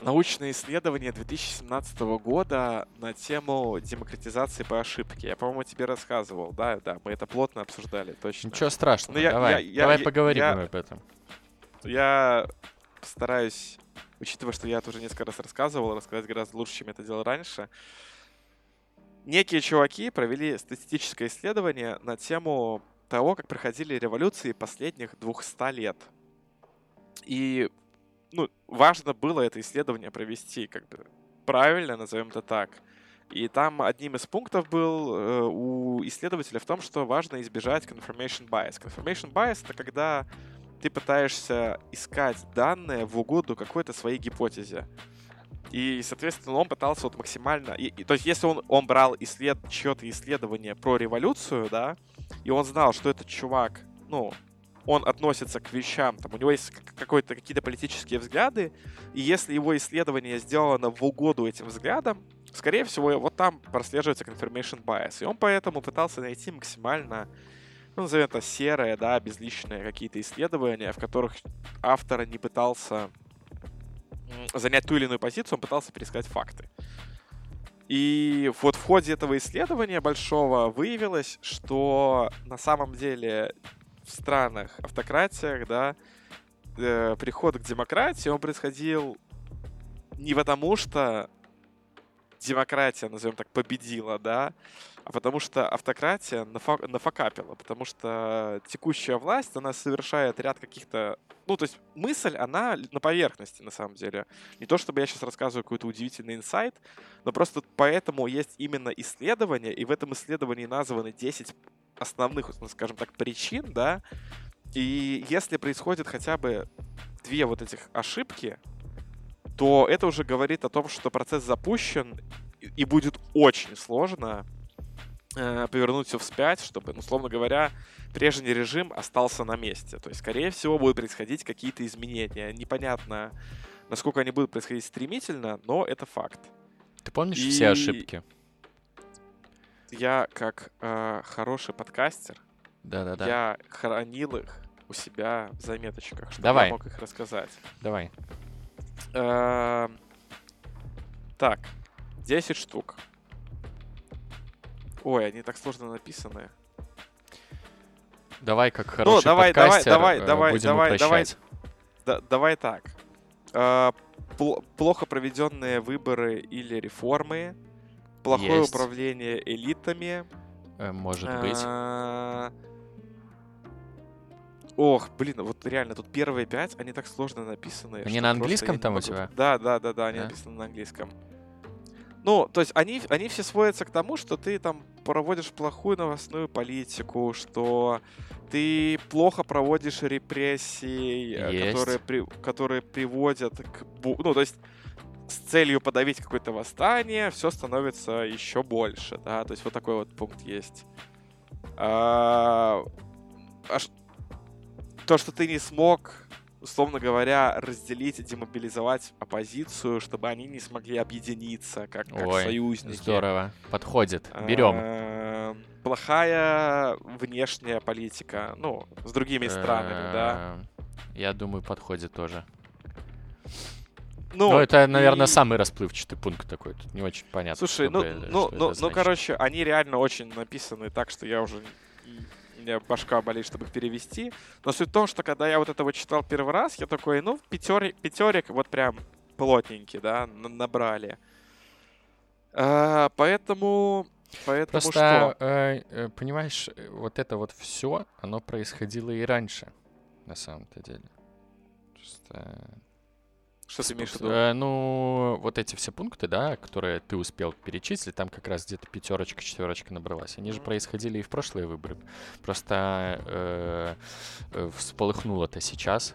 научное исследование 2017 года на тему демократизации по ошибке. Я, по-моему, тебе рассказывал, да, да, мы это плотно обсуждали, точно. Ничего страшного, ну, давай, я, я, давай я, поговорим я, об этом. Я постараюсь, учитывая, что я это уже несколько раз рассказывал, рассказать гораздо лучше, чем я это делал раньше. Некие чуваки провели статистическое исследование на тему того, как проходили революции последних 200 лет. И ну, важно было это исследование провести как бы правильно, назовем это так. И там одним из пунктов был э, у исследователя в том, что важно избежать confirmation bias. Confirmation bias — это когда ты пытаешься искать данные в угоду какой-то своей гипотезе. И, соответственно, он пытался вот максимально... И, и, то есть, если он, он брал исслед... чье-то исследование про революцию, да, и он знал, что этот чувак, ну, он относится к вещам, там, у него есть какой-то, какие-то политические взгляды, и если его исследование сделано в угоду этим взглядам, скорее всего, вот там прослеживается confirmation bias. И он поэтому пытался найти максимально ну, назовем это серые, да, безличные какие-то исследования, в которых автор не пытался занять ту или иную позицию, он пытался пересказать факты. И вот в ходе этого исследования большого выявилось, что на самом деле в странах, автократиях, да, э, приход к демократии, он происходил не потому, что демократия, назовем так, победила, да, а потому что автократия нафа- нафакапила, потому что текущая власть, она совершает ряд каких-то... Ну, то есть мысль, она на поверхности, на самом деле. Не то, чтобы я сейчас рассказываю какой-то удивительный инсайт, но просто поэтому есть именно исследование, и в этом исследовании названы 10 основных, ну, скажем так, причин, да, и если происходит хотя бы две вот этих ошибки, то это уже говорит о том, что процесс запущен, и будет очень сложно повернуть все вспять, чтобы, ну, условно говоря, прежний режим остался на месте. То есть, скорее всего, будут происходить какие-то изменения. Непонятно, насколько они будут происходить стремительно, но это факт. Ты помнишь И- все ошибки? Я, как э, хороший подкастер, Да-да-да. я хранил их у себя в заметочках, чтобы Давай. я мог их рассказать. Давай. Эм, Так, 10 штук. Ой, они так сложно написаны. Давай, как хороший давай, давай, подкастер, давай, э, давай, будем давай, давай. Да- давай так. Э, пл- плохо проведенные выборы или реформы. Плохое Есть. управление элитами. Э, Может быть. А, Ох, блин, вот реально, тут первые пять, они так сложно написаны. Они на английском там у могу- тебя? Да, да, да, да, они Да? написаны на английском. Ну, то есть они, они все сводятся к тому, что ты там проводишь плохую новостную политику, что ты плохо проводишь репрессии, э, Есть. которые, при- которые приводят к... Ну, то есть с целью подавить какое-то восстание, все становится еще больше, да, то есть вот такой вот пункт есть. А, а то, что ты не смог, условно говоря, разделить и демобилизовать оппозицию, чтобы они не смогли объединиться как, как Ой, союзники. Здорово. Подходит. Берем. А, Плохая внешняя политика, ну, с другими странами, да. Э, Я думаю, подходит тоже. Ну, Ну, это, наверное, и- самый расплывчатый пункт такой. Тут не очень понятно. Слушай, ну, бы- ну, ну, ну, короче, они реально очень написаны так, что я уже... меня башка болит, чтобы их перевести. Но суть в том, что когда я вот это вот читал первый раз, я такой, ну, пятерик, пятерик вот прям плотненький, да, набрали. А, поэтому... Поэтому Просто, что? э, э, понимаешь, э, вот это вот все, оно происходило и раньше, на самом-то деле. Просто, Что ты имеешь в виду? э, ну, вот эти все пункты, да, которые ты успел перечислить, там как раз где-то пятерочка, четверочка набралась. Они же происходили и в прошлые выборы. Просто э, э, всполыхнуло-то сейчас.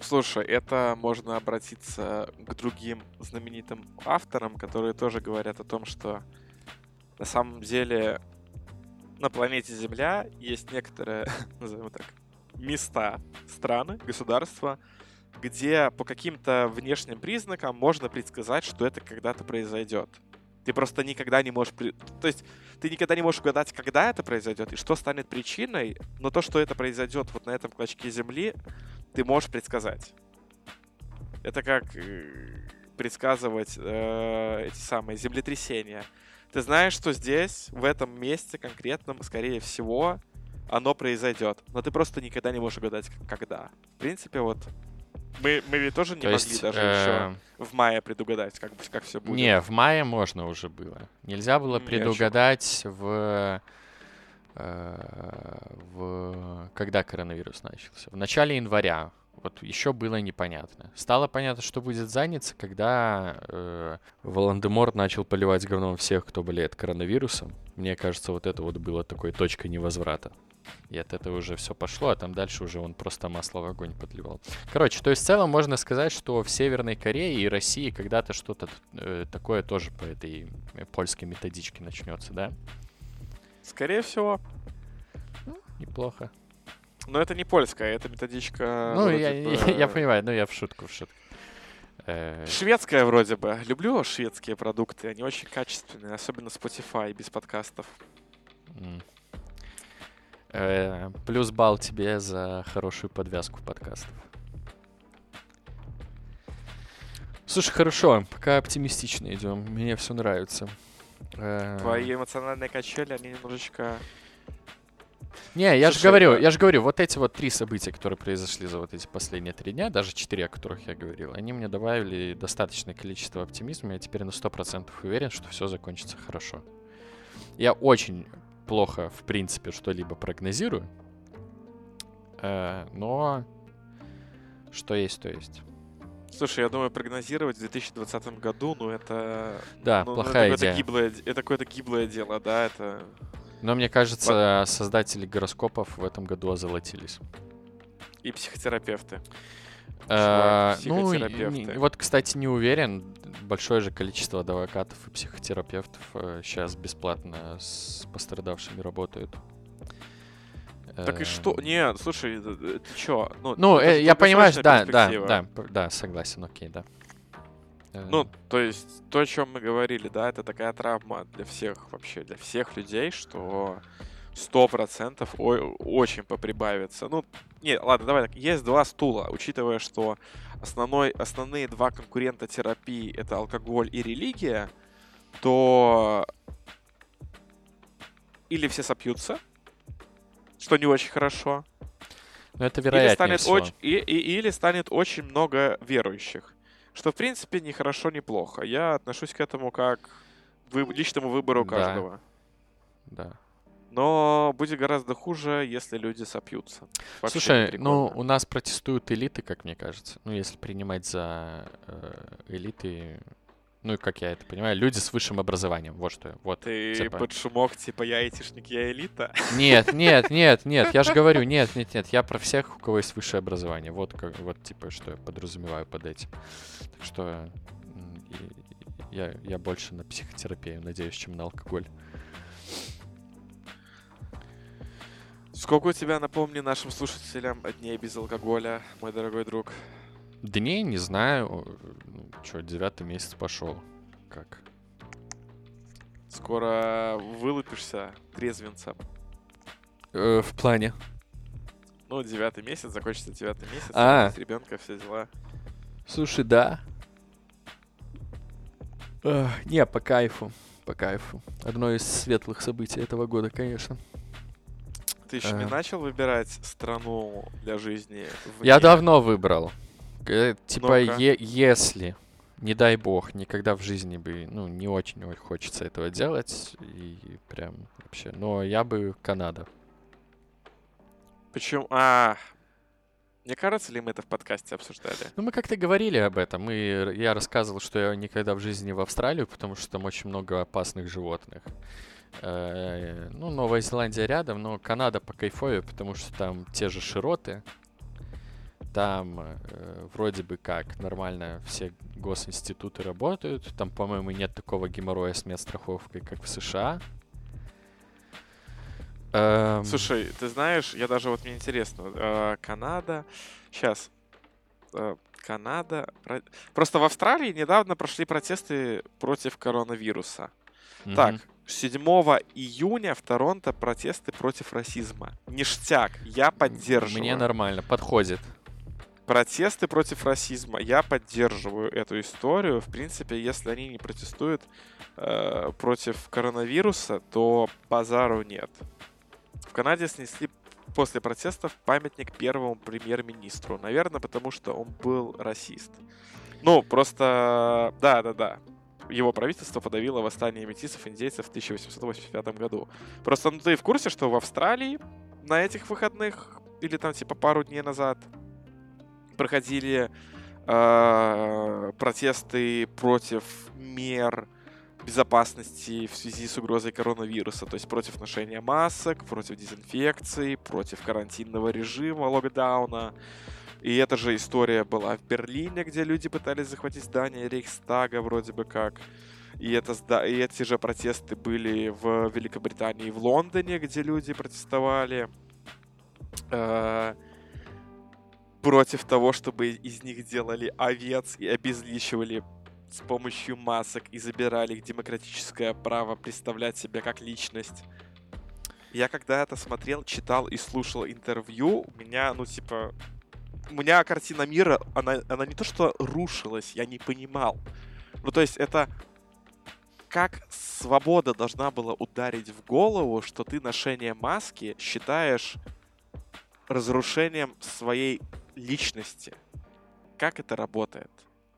Слушай, это можно обратиться к другим знаменитым авторам, которые тоже говорят о том, что на самом деле на планете Земля есть некоторые, назовем так, места, страны, государства, где по каким-то внешним признакам можно предсказать, что это когда-то произойдет. Ты просто никогда не можешь... То есть ты никогда не можешь угадать, когда это произойдет и что станет причиной, но то, что это произойдет вот на этом клочке Земли, ты можешь предсказать. Это как э, предсказывать э, эти самые землетрясения. Ты знаешь, что здесь, в этом месте конкретном, скорее всего, оно произойдет. Но ты просто никогда не можешь угадать, когда. В принципе, вот мы, мы ведь тоже не То могли есть, даже э, еще в мае предугадать, как, как все будет. Не, в мае можно уже было. Нельзя было Не, предугадать в, э, в когда коронавирус начался. В начале января. Вот еще было непонятно. Стало понятно, что будет задница, когда э, Волан-де-Морт начал поливать говном всех, кто болеет коронавирусом. Мне кажется, вот это вот было такой точкой невозврата. И от этого уже все пошло, а там дальше уже он просто масло в огонь подливал. Короче, то есть в целом можно сказать, что в Северной Корее и России когда-то что-то э, такое тоже по этой э, польской методичке начнется, да? Скорее всего. Неплохо. Но это не польская, это методичка... ну, вроде я, бы я, я понимаю, ну я в шутку, в шутку. Э, Шведская вроде бы. Люблю шведские продукты, они очень качественные, особенно Spotify без подкастов. м. Э, плюс балл тебе за хорошую подвязку подкастов. Слушай, хорошо, пока оптимистично идем. Мне все нравится. Э, Твои эмоциональные качели, они немножечко Не, я же говорю, я же говорю, вот эти вот три события, которые произошли за вот эти последние три дня, даже четыре, о которых я говорил, они мне добавили достаточное количество оптимизма. Я теперь на 100% уверен, что все закончится хорошо. Я очень плохо, в принципе, что-либо прогнозирую. Э, но что есть, то есть. Слушай, я думаю, прогнозировать в 2020 году, ну это... Да, ну, плохая это идея. гиблое, это какое-то гиблое дело, да, это... Но мне кажется, создатели гороскопов в этом году озолотились. И психотерапевты. Э, ну, и- вот, кстати, не уверен. Большое же количество адвокатов и психотерапевтов сейчас бесплатно с пострадавшими работают. Так и Э, что? Нет, слушай, э, э, ты чё? Ну, Ну, это э, я понимаю, да, да, да, да, согласен, окей, да. Э, Ну, то есть, то, о чем мы говорили, да, это такая травма для всех вообще, для всех людей, что сто процентов очень поприбавится. Ну, не, ладно, давай так. Есть два стула, учитывая, что основной, основные два конкурента терапии — это алкоголь и религия, то или все сопьются, что не очень хорошо, ну, это или вероятнее станет, всего. оч- и- и- или станет очень много верующих. Что, в принципе, ни хорошо, ни плохо. Я отношусь к этому как вы- личному выбору Да. каждого. Да. Но будет гораздо хуже, если люди сопьются. Вообще Слушай, ну, у нас протестуют элиты, как мне кажется. Ну, если принимать за э, элиты, ну, и как я это понимаю, люди с высшим образованием. Вот что, вот. Ты типа. под шумок, типа, я айтишник, я элита. Нет, нет, нет, нет, я же говорю, нет, нет, нет, я про всех, у кого есть высшее образование. Вот, как, вот типа, что я подразумеваю под этим. Так что я, я больше на психотерапию надеюсь, чем на алкоголь. Сколько у тебя, напомни нашим слушателям, дней без алкоголя, мой дорогой друг? Дней не знаю. Ну, что, девятый месяц пошел. Как? Скоро вылупишься трезвенцем. Э, в плане. Ну, девятый месяц, закончится девятый месяц, А. ребенка, все дела. Слушай, да. Эх, не, по кайфу. По кайфу. Одно из светлых событий этого года, конечно. Ты еще не Ага. начал выбирать страну для жизни? Я давно выбрал. Э, Типа, е- если, не дай бог, никогда в жизни бы, ну, не очень хочется этого делать, и прям вообще, но я бы Канада. Почему? А, мне кажется ли мы это в подкасте обсуждали? Ну, мы как-то говорили об этом, и я рассказывал, что я никогда в жизни не в Австралию, потому что там очень много опасных животных. Э, Ну, Новая Зеландия рядом, но Канада по кайфове, потому что там те же широты, там э, вроде бы как нормально все госинституты работают, там, по-моему, нет такого геморроя с медстраховкой, как в США. Эм, Слушай, ты знаешь, я даже вот мне интересно, э, Канада, сейчас, Канада, про- просто в Австралии недавно прошли протесты против коронавируса. мгм. Так, 7 июня в Торонто протесты против расизма. Ништяк, я поддерживаю. Мне нормально, подходит. протесты против расизма. Я поддерживаю эту историю. В принципе, если они не протестуют э, против коронавируса, то базару нет. В Канаде снесли после протестов памятник первому премьер-министру. Наверное, потому что он был расист. Ну, просто... Да-да-да. Его правительство подавило восстание метисов индейцев в 1885 году. Просто, ну ты в курсе, что в Австралии на этих выходных или там типа пару дней назад проходили э, протесты против мер безопасности в связи с угрозой коронавируса, то есть против ношения масок, против дезинфекции, против карантинного режима, локдауна. И эта же история была в Берлине, где люди пытались захватить здание Рейхстага вроде бы как. И, это, и эти же протесты были в Великобритании и в Лондоне, где люди протестовали. Э, против того, чтобы из них делали овец и обезличивали с помощью масок и забирали их демократическое право представлять себя как личность. Я когда это смотрел, читал и слушал интервью, у меня, ну, типа, у меня картина мира, она, она не то что рушилась, я не понимал. Ну, то есть это как свобода должна была ударить в голову, что ты ношение маски считаешь разрушением своей личности. Как это работает?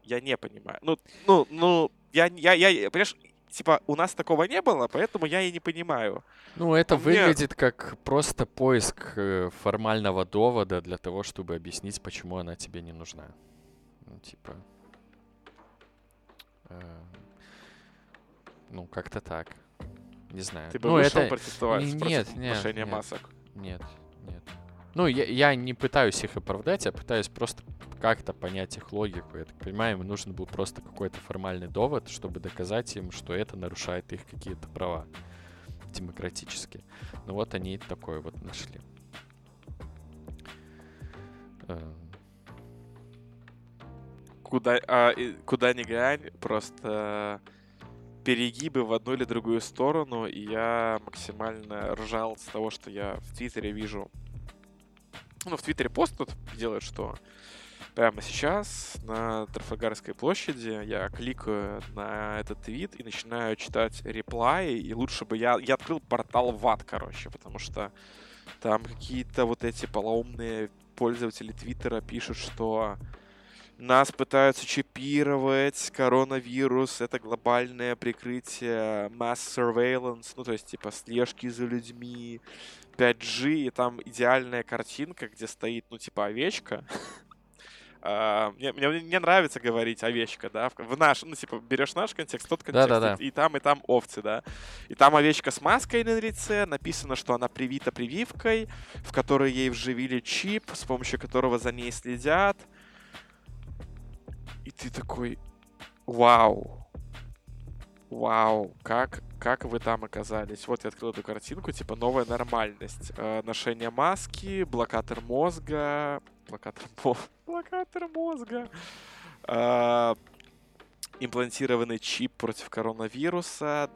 Я не понимаю. Ну, ну, ну, я, я, я, понимаешь, типа, у нас такого не было, поэтому я и не понимаю. Ну, это А мне- выглядит как просто поиск э, формального довода для того, чтобы объяснить, почему она тебе не нужна. Ну, типа... э, ну, как-то так. Не знаю. Ты бы ну, вышел это... протестовать против нет, нет. масок. Нет, нет. Ну, я, я не пытаюсь их оправдать, я пытаюсь просто как-то понять их логику. Я так понимаю, им нужен был просто какой-то формальный довод, чтобы доказать им, что это нарушает их какие-то права демократические. Ну вот они такой вот нашли. Эм, Куда, а, куда ни глянь, просто перегибы в одну или другую сторону, и я максимально ржал с того, что я в Твиттере вижу. Ну, в Твиттере пост тут делают, что прямо сейчас на Трафальгарской площади я кликаю на этот твит и начинаю читать реплаи, и лучше бы я... Я открыл портал в ад, короче, потому что там какие-то вот эти полоумные пользователи Твиттера пишут, что нас пытаются чипировать, коронавирус — это глобальное прикрытие mass surveillance, ну, то есть, типа, слежки за людьми, 5G, и там идеальная картинка, где стоит, ну, типа, овечка. А, Мне, мне- мне нравится говорить овечка, да, в, в наш, ну, типа, берешь наш контекст, тот контекст, и, и там, и там овцы, да. И там овечка с маской на лице, написано, что она привита прививкой, в которой ей вживили чип, с помощью которого за ней следят. Ты такой, вау, вау, как, как вы там оказались? Вот я открыл эту картинку, типа новая нормальность. Э, ношение маски, блокатор мозга, блокатор, блокатор мозга, э, имплантированный чип против коронавируса,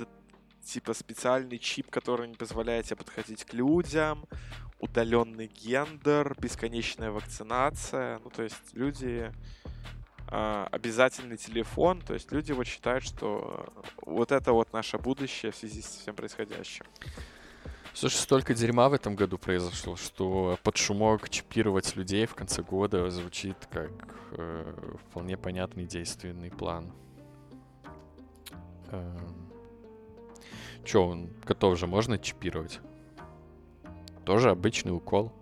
типа специальный чип, который не позволяет тебе подходить к людям, удаленный гендер, бесконечная вакцинация. Ну, то есть люди обязательный телефон. То есть люди вот считают, что вот это вот наше будущее в связи с всем происходящим. Слушай, столько дерьма в этом году произошло, что под шумок чипировать людей в конце года звучит как э, вполне понятный действенный план. Эм, Чё, он готов же, можно чипировать? Тоже обычный укол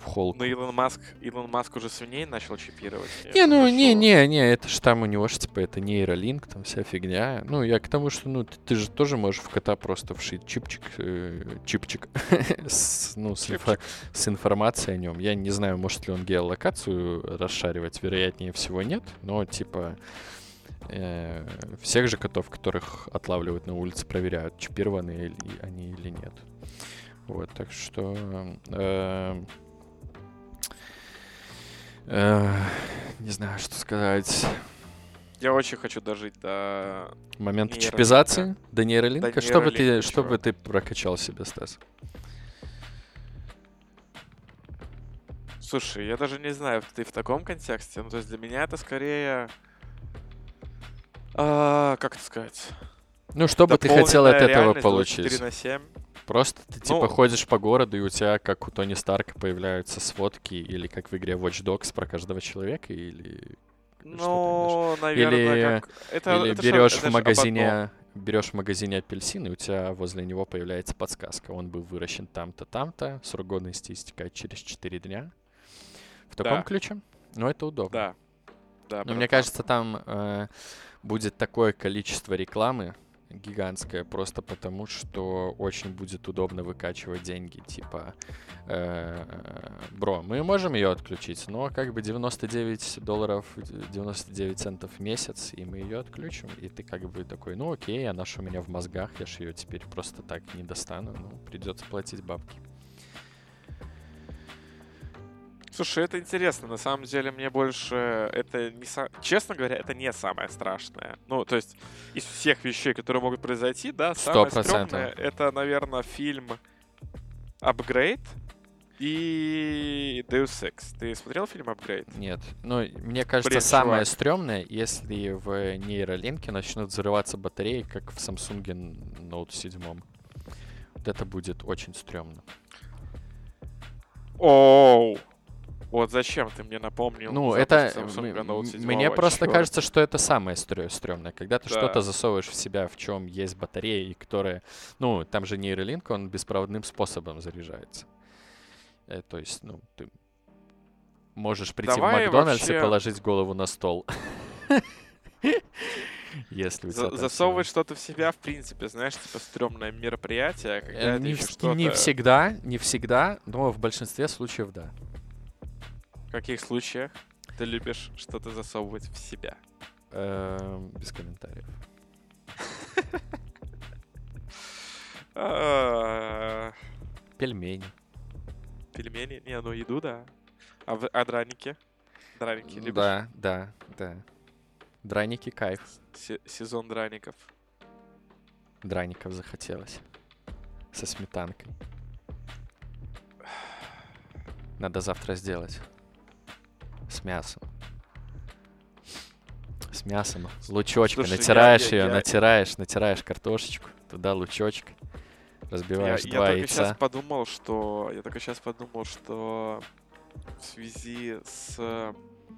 в холку. Но Илон Маск, Илон Маск уже свиней начал чипировать. Не, ну, не, не, не, это ж там у него ж, типа, это нейролинк, там вся фигня. Ну, я к тому, что, ну, ты, ты же тоже можешь в кота просто вшить чипчик, э, чипчик, с, ну, с, инфо- с информацией о нем. Я не знаю, может ли он геолокацию расшаривать, вероятнее всего нет, но, типа, э, всех же котов, которых отлавливают на улице, проверяют, чипированы ли они или нет. Вот, так что... э, не знаю, что сказать. Я очень хочу дожить до... Момент Нейролинка. чипизации до нейролинка. До что бы ты, что бы ты прокачал себе, Стас? Слушай, я даже не знаю, ты в таком контексте. Ну, то есть для меня это скорее... а, как это сказать? Ну, что бы ты хотел от этого получить? 24 на 7. Просто ты типа Ну- ходишь по городу, и у тебя, как у Тони Старка, появляются сводки, или как в игре Watch Dogs про каждого человека, или, Ну, наверное, Или- как... Это, или это берешь это в магазине, берешь в магазине апельсин, и у тебя возле него появляется подсказка. Он был выращен там-то, там-то, срок годности истекает через 4 дня. В таком Да. ключе? Ну, это удобно. Да. Да, Но мне кажется, там э, будет такое количество рекламы гигантское, просто потому что очень будет удобно выкачивать деньги. Типа, э, бро, мы можем ее отключить, но как бы 99 долларов, 99 центов в месяц, и мы ее отключим. И ты как бы такой, ну окей, она ж у меня в мозгах, я ж ее теперь просто так не достану, ну придется платить бабки. Слушай, это интересно. На самом деле, мне больше это не са- честно говоря, это не самое страшное. Ну, то есть из всех вещей, которые могут произойти, да, самое процентов. стрёмное это, наверное, фильм Upgrade. И Deus Ex. Ты смотрел фильм «Апгрейд»? Нет. Ну, мне кажется, Блин, самое чувак. стрёмное, если в нейролинке начнут взрываться батареи, как в Samsung Note 7. Вот это будет очень стрёмно. Оу! Вот зачем ты мне напомнил? Ну, это... Samsung м- Note м- 7? Мне просто кажется, что это самое стрёмное. Когда ты Да. что-то засовываешь в себя, в чем есть батарея, и которая... Ну, там же нейролинк, он беспроводным способом заряжается. Э, то есть, ну, ты можешь прийти Давай в Макдональдс и вообще- положить голову на стол. Если у тебя засовывать что-то в себя, в принципе, знаешь, типа стрёмное мероприятие, а Э, Не, что-то... не всегда, не всегда, но в большинстве случаев да. В каких случаях ты любишь что-то засовывать в себя? Эм, Без комментариев. А, Пельмени. Пельмени? Не, ну еду, да. А, в- а драники? Драники любишь? Да, да, да. Драники кайф. Се- сезон драников. Драников захотелось. Со сметанкой. Надо завтра сделать. С мясом. С мясом. Слушай, я- натираешь я- ее, я- натираешь, натираешь картошечку. Туда лучочек. Я, Разбиваешь я два только сейчас яйца. подумал, что... Я только сейчас подумал, что в связи с э,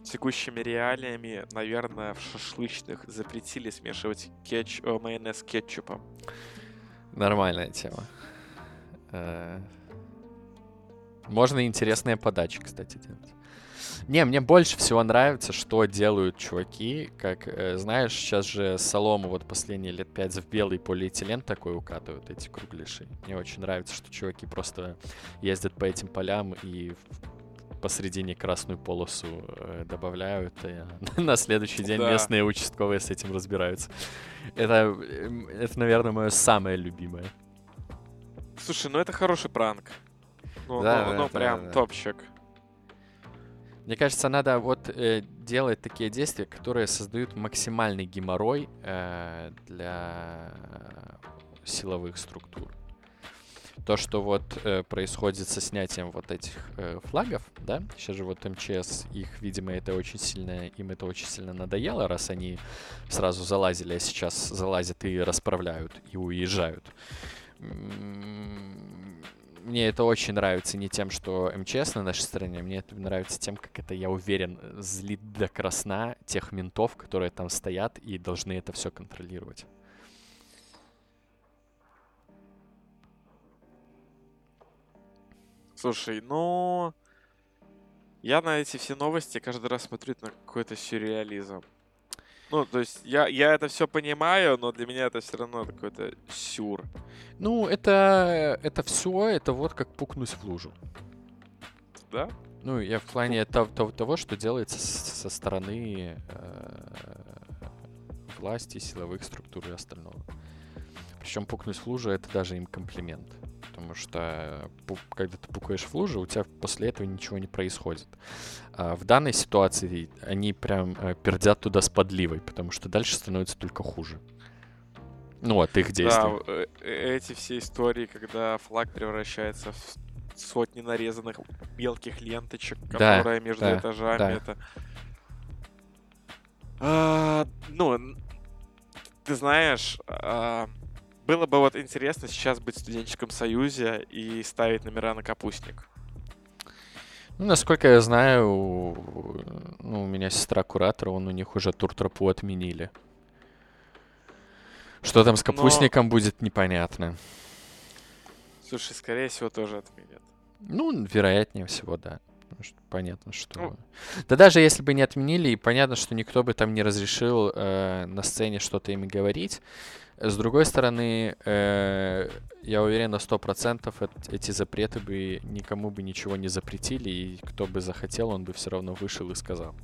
текущими реалиями, наверное, в шашлычных запретили смешивать кетч... э, майонез с кетчупом. Нормальная тема. Э, Можно интересные подачи, кстати, делать. Не, мне больше всего нравится, что делают чуваки. Как, э, знаешь, сейчас же солому вот последние лет пять в белый полиэтилен такой укатывают, эти кругляши. Мне очень нравится, что чуваки просто ездят по этим полям и посередине красную полосу э, добавляют, и на следующий день Да. местные участковые с этим разбираются. Это, эм, это наверное, мое самое любимое. Слушай, ну это хороший пранк. Ну, Да, ну, да, ну, да, прям да. топчик. Мне кажется, надо вот э, делать такие действия, которые создают максимальный геморрой э, для силовых структур. То, что вот э, происходит со снятием вот этих э, флагов, да, сейчас же вот МЧС, их, видимо, это очень сильно, им это очень сильно надоело, раз они сразу залазили, а сейчас залазят и расправляют, и уезжают. Мне это очень нравится не тем, что МЧС на нашей стороне, мне это нравится тем, как это, я уверен, злит до красна тех ментов, которые там стоят и должны это все контролировать. Слушай, ну... Я на эти все новости каждый раз смотрю на какой-то сюрреализм. Ну, то есть я, я это все понимаю, но для меня это все равно какой-то сюр. Ну, это, это все, это вот как пукнуть в лужу. Да? Ну, я в плане того, того, того, что делается со стороны э, власти, силовых структур и остального. Причем пукнуть в лужу это даже им комплимент. Потому что пу- когда ты пукаешь в лужу, у тебя после этого ничего не происходит. А в данной ситуации они прям э, пердят туда с подливой, потому что дальше становится только хуже. Ну, от их действий. Да, э- э- эти все истории, когда флаг превращается в сотни нарезанных мелких ленточек, Да, которые между да, этажами, да. это... А, ну, ты знаешь, а, было бы вот интересно сейчас быть в студенческом союзе и ставить номера на капустник. Ну, насколько я знаю, у- ну, у меня сестра куратор, он у них уже туртропу отменили. Что там с Но- капустником будет, непонятно. Слушай, скорее всего, тоже отменят. Ну, вероятнее всего, да. Потому что понятно, что... Ну. Да даже если бы не отменили, и понятно, что никто бы там не разрешил э, на сцене что-то им говорить. С другой стороны, э, я уверен на 100% эт- эти запреты бы никому бы ничего не запретили, и кто бы захотел, он бы все равно вышел и сказал.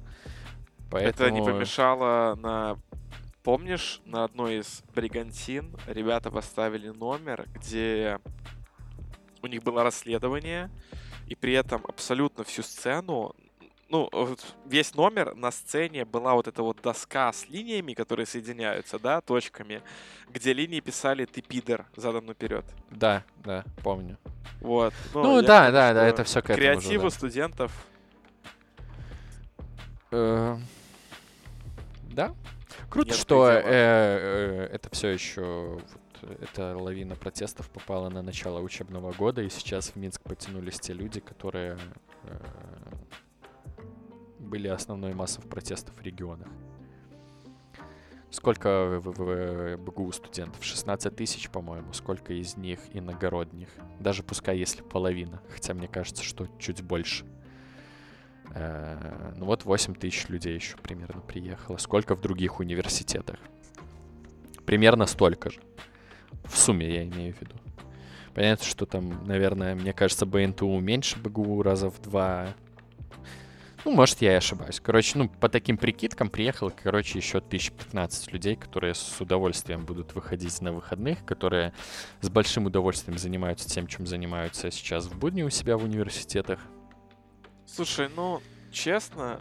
Это не Поэтому- помешало на... Помнишь, на одной из бригантин ребята поставили номер, где у них было расследование, и при этом абсолютно всю сцену ну, весь номер на сцене была вот эта вот доска с линиями, которые соединяются, да, точками, где линии писали «ты пидор» задом наперед. Да, да, помню. Вот. Ну, я да, думаю, да, да, это все к этому Креативу да. студентов. Э, Да. Круто, Нет что э, э, это все еще эта лавина протестов попала на начало учебного года, и сейчас в Минск потянулись те люди, которые были основной массой протестов в регионах. Сколько в, в- в БГУ студентов? 16 тысяч, по-моему. Сколько из них иногородних? Даже пускай если половина. Хотя мне кажется, что чуть больше. Э, Ну вот 8 тысяч людей еще примерно приехало. Сколько в других университетах? Примерно столько же. В сумме я имею в виду. Понятно, что там, наверное, мне кажется, БНТУ меньше БГУ раза в два. Ну, может, я и ошибаюсь. Короче, ну, по таким прикидкам приехало, короче, еще 1015 людей, которые с удовольствием будут выходить на выходных, которые с большим удовольствием занимаются тем, чем занимаются сейчас в будни у себя в университетах. Слушай, ну, честно,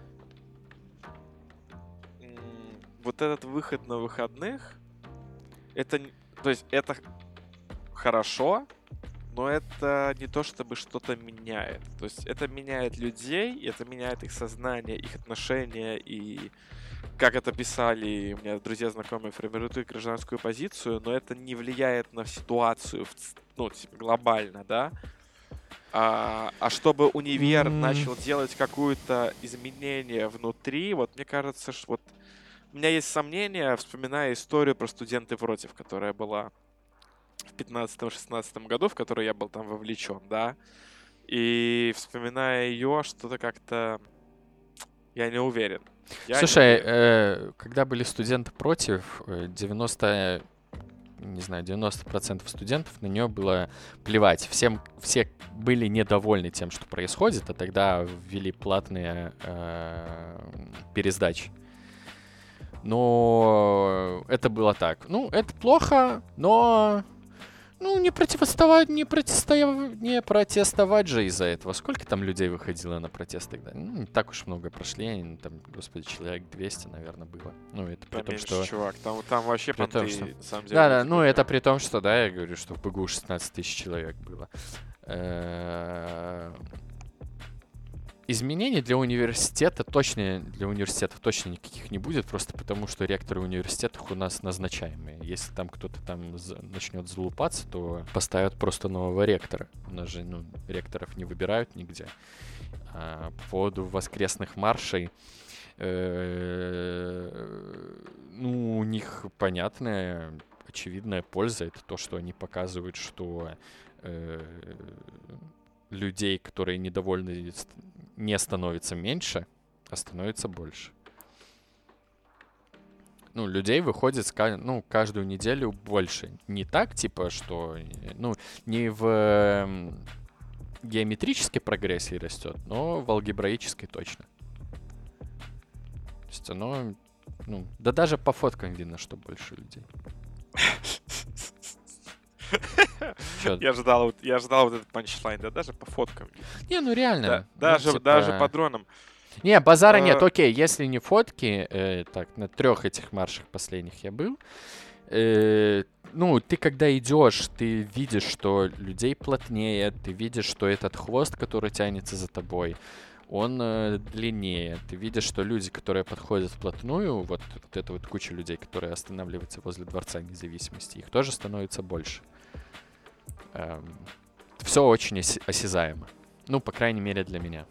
вот этот выход на выходных, это, то есть это хорошо, но это не то, чтобы что-то меняет. То есть это меняет людей, это меняет их сознание, их отношения и как это писали у меня друзья знакомые, формируют их гражданскую позицию, но это не влияет на ситуацию, ну, типа, глобально, да? А, а чтобы универ М. начал делать какое-то изменение внутри, вот мне кажется, что вот у меня есть сомнения, вспоминая историю про студенты против, которая была в 15-16 году, в которой я был там вовлечен, да. И вспоминая ее, что-то как-то я не уверен. Я не Слушай, уверен. э, когда были студенты против, э, 90, не знаю, 90% студентов на нее было плевать. Всем, все были недовольны тем, что происходит, а тогда ввели платные э, пересдачи. Но это было так. Ну, это плохо, но ну, не противоставать, не, противостоя- не протестовать же из-за этого. Сколько там людей выходило на протест тогда? Ну, не так уж много прошли, там, господи, человек 200, наверное, было. Ну, это при Там том, меньше, что... чувак, там, там вообще При том, что- на самом деле. Да, да, люди ну это при том, что, да, я говорю, что в БГУ 16 тысяч человек было. Изменений для университета точно, для университетов точно никаких не будет, просто потому что ректоры университетов у нас назначаемые. Если там кто-то там начнет залупаться, то поставят просто нового ректора. У нас же, ну, ректоров не выбирают нигде. А по поводу воскресных маршей, э, ну, у них понятная, очевидная польза. Это то, что они показывают, что э, людей, которые недовольны, не становится меньше, а становится больше. Ну, людей выходит ну, каждую неделю больше. Не так, типа, что... Ну, не в эм, геометрической прогрессии растет, но в алгебраической точно. То есть оно... Ну, да даже по фоткам видно, что больше людей. Я ждал, я ждал вот этот панчлайн, да даже по фоткам. Не, ну реально. Ну, даже, типа, даже по дронам. Не, базара нет, Э, окей, если не фотки, э, так, на трех этих маршах последних я был. э, ну, ты когда идешь, ты видишь, что людей плотнее, ты видишь, что этот хвост, который тянется за тобой, он э, длиннее. Ты видишь, что люди, которые подходят вплотную, вот, вот эта вот куча людей, которые останавливаются возле Дворца Независимости, их тоже становится больше. Все очень осязаемо. Ну, по крайней мере, для меня.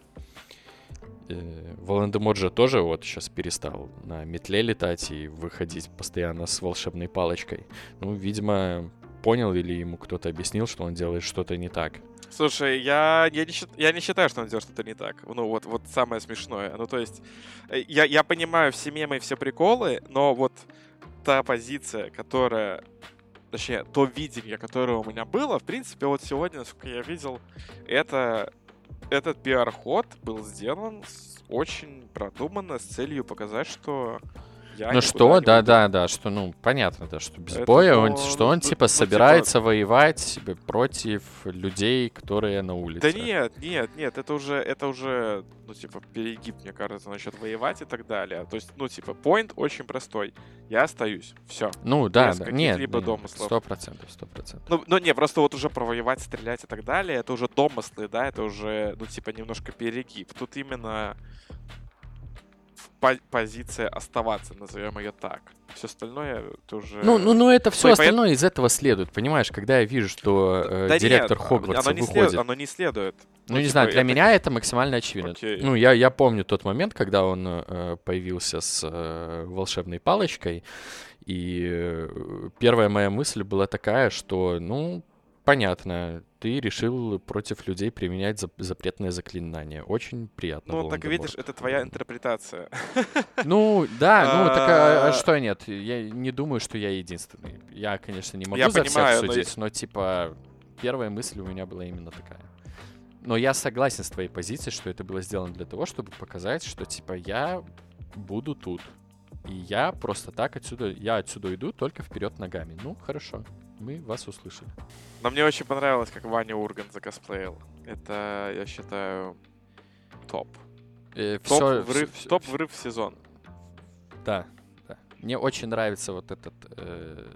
Э, Волан-де-Морт же тоже вот сейчас перестал на метле летать и выходить постоянно с волшебной палочкой. Ну, видимо, понял или ему кто-то объяснил, что он делает что-то не так. Слушай, я, я, не, я не считаю, что он делает что-то не так. Ну, вот, вот самое смешное. Ну, то есть, э, я, я понимаю все мемы и все приколы, но вот та позиция, которая... Точнее, то видение, которое у меня было, в принципе, вот сегодня, насколько я видел, это... Этот пиар-ход был сделан очень продуманно, с целью показать, что Я Ну что, да, уйду. да, да, что, ну, понятно, да, что без Это, боя, он, ну, что он, ну, типа, ну, типа- собирается воевать против людей, которые на улице. Да нет, нет, нет, это уже, это уже, ну, типа, перегиб, мне кажется, насчет воевать и так далее. То есть, ну, типа, point очень простой. Я остаюсь. Все. Ну, да, без да, нет, нет, домыслов. сто процентов, сто процентов. Ну, ну, не, просто вот уже про воевать, стрелять и так далее, это уже домыслы, да, это уже, ну, типа, немножко перегиб. Тут именно по- позиция оставаться, назовем ее так. Все остальное это уже... Ну, ну, ну, это все поэт- остальное из этого следует, понимаешь, когда я вижу, что э, Да директор нет, Хогвартса оно не, выходит. след- оно не следует. Ну, не типа, знаю, для это- меня это максимально очевидно. Окей. Ну, я, я помню тот момент, когда он э, появился с э, волшебной палочкой, и э, первая моя мысль была такая, что, ну, понятно, ты решил против людей применять зап- запретное заклинание. Очень приятно. Ну, так видишь, это твоя интерпретация. Ну, да, ну, так а, а А. что нет? Я не думаю, что я единственный. Я, конечно, не могу Я за понимаю, всех но судить, но, типа, первая мысль у меня была именно такая. Но я согласен с твоей позицией, что это было сделано для того, чтобы показать, что, типа, я буду тут. И я просто так отсюда, я отсюда иду только вперед ногами. Ну, хорошо, мы вас услышали. Но мне очень понравилось, как Ваня Ургант закосплеил. Это, я считаю, топ. Э, Топ, всё- врыв, всё- топ врыв в сезон. Да, да. Мне очень нравится вот этот э,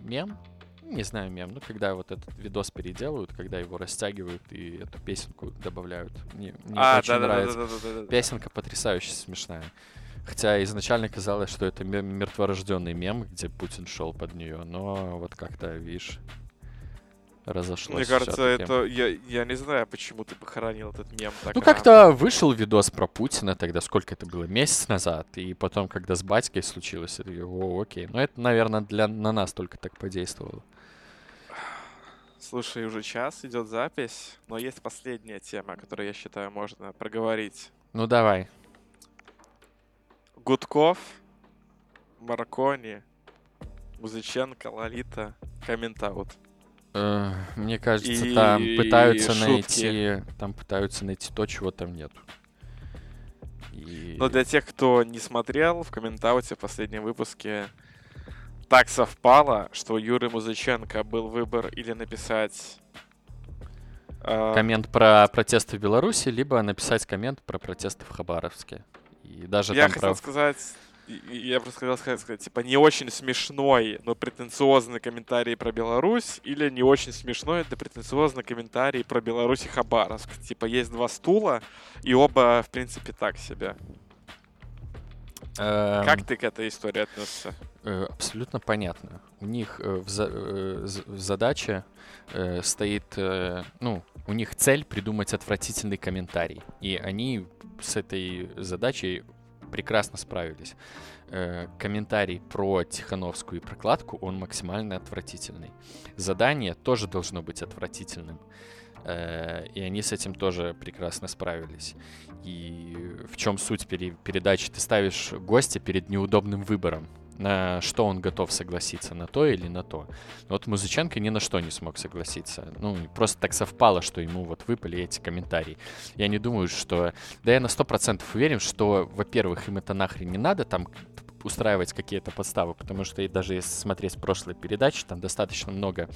мем. Не знаю, мем, ну когда вот этот видос переделывают, когда его растягивают и эту песенку добавляют. Мне, мне а, очень нравится. да-да-да. Песенка потрясающе смешная. Хотя изначально казалось, что это мертворожденный мем, где Путин шел под нее, но вот как-то, видишь, разошлось. Мне кажется, это... Я, я не знаю, почему ты похоронил этот мем так Ну, как-то вышел видос про Путина тогда, сколько это было, месяц назад, и потом, когда с батькой случилось, такой, о, окей. Ну, это, наверное, для, на нас только так подействовало. Слушай, уже час идет запись, но есть последняя тема, которую я считаю можно проговорить. Ну, давай. Гудков, Маркони, Музыченко, Лолита, комментаут. Э, мне кажется, И там пытаются шутки. найти, там пытаются найти то, чего там нету. И... Но для тех, кто не смотрел, в комментауте в последнем выпуске так совпало, что у Юры Музыченко был выбор или написать... э, коммент про протесты в Беларуси, либо написать коммент про протесты в Хабаровске. И даже Я там хотел про... сказать, я просто хотел сказать, сказать, типа, не очень смешной, но претенциозный комментарий про Беларусь, или не очень смешной, да претенциозный комментарий про Беларусь и Хабаровск. Типа, есть два стула, и оба, в принципе, так себе. эм, Как ты к этой истории относишься? Э, Абсолютно понятно. У них э, э, з- в задаче э, стоит, ну, у них цель придумать отвратительный комментарий. И они с этой задачей прекрасно справились. Э, комментарий про Тихановскую и прокладку, он максимально отвратительный. Задание тоже должно быть отвратительным. Э, И они с этим тоже прекрасно справились. И в чем суть пере- передачи? Ты ставишь гостя перед неудобным выбором на что он готов согласиться, на то или на то. Вот Музыченко ни на что не смог согласиться. Ну, просто так совпало, что ему вот выпали эти комментарии. Я не думаю, что... Да я на сто процентов уверен, что, во-первых, им это нахрен не надо, там устраивать какие-то подставы, потому что и даже если смотреть прошлые передачи, там достаточно много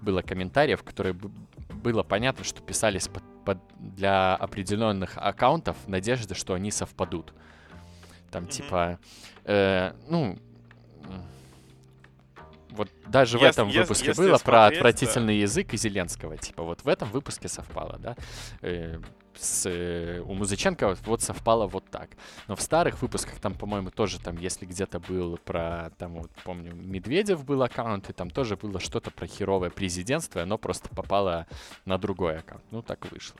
было комментариев, которые было понятно, что писались под- под- для определенных аккаунтов в надежде, что они совпадут. Там типа, э, ну, вот даже в Ес- этом выпуске если было про смотреть, да. отвратительный язык и Зеленского. Типа вот в этом выпуске совпало, да. Э, с, э, у Музыченко вот- вот совпало вот так. Но в старых выпусках там, по-моему, тоже там, если где-то был про, там вот помню, Медведев был аккаунт, и там тоже было что-то про херовое президентство, и оно просто попало на другой аккаунт. Ну, так вышло.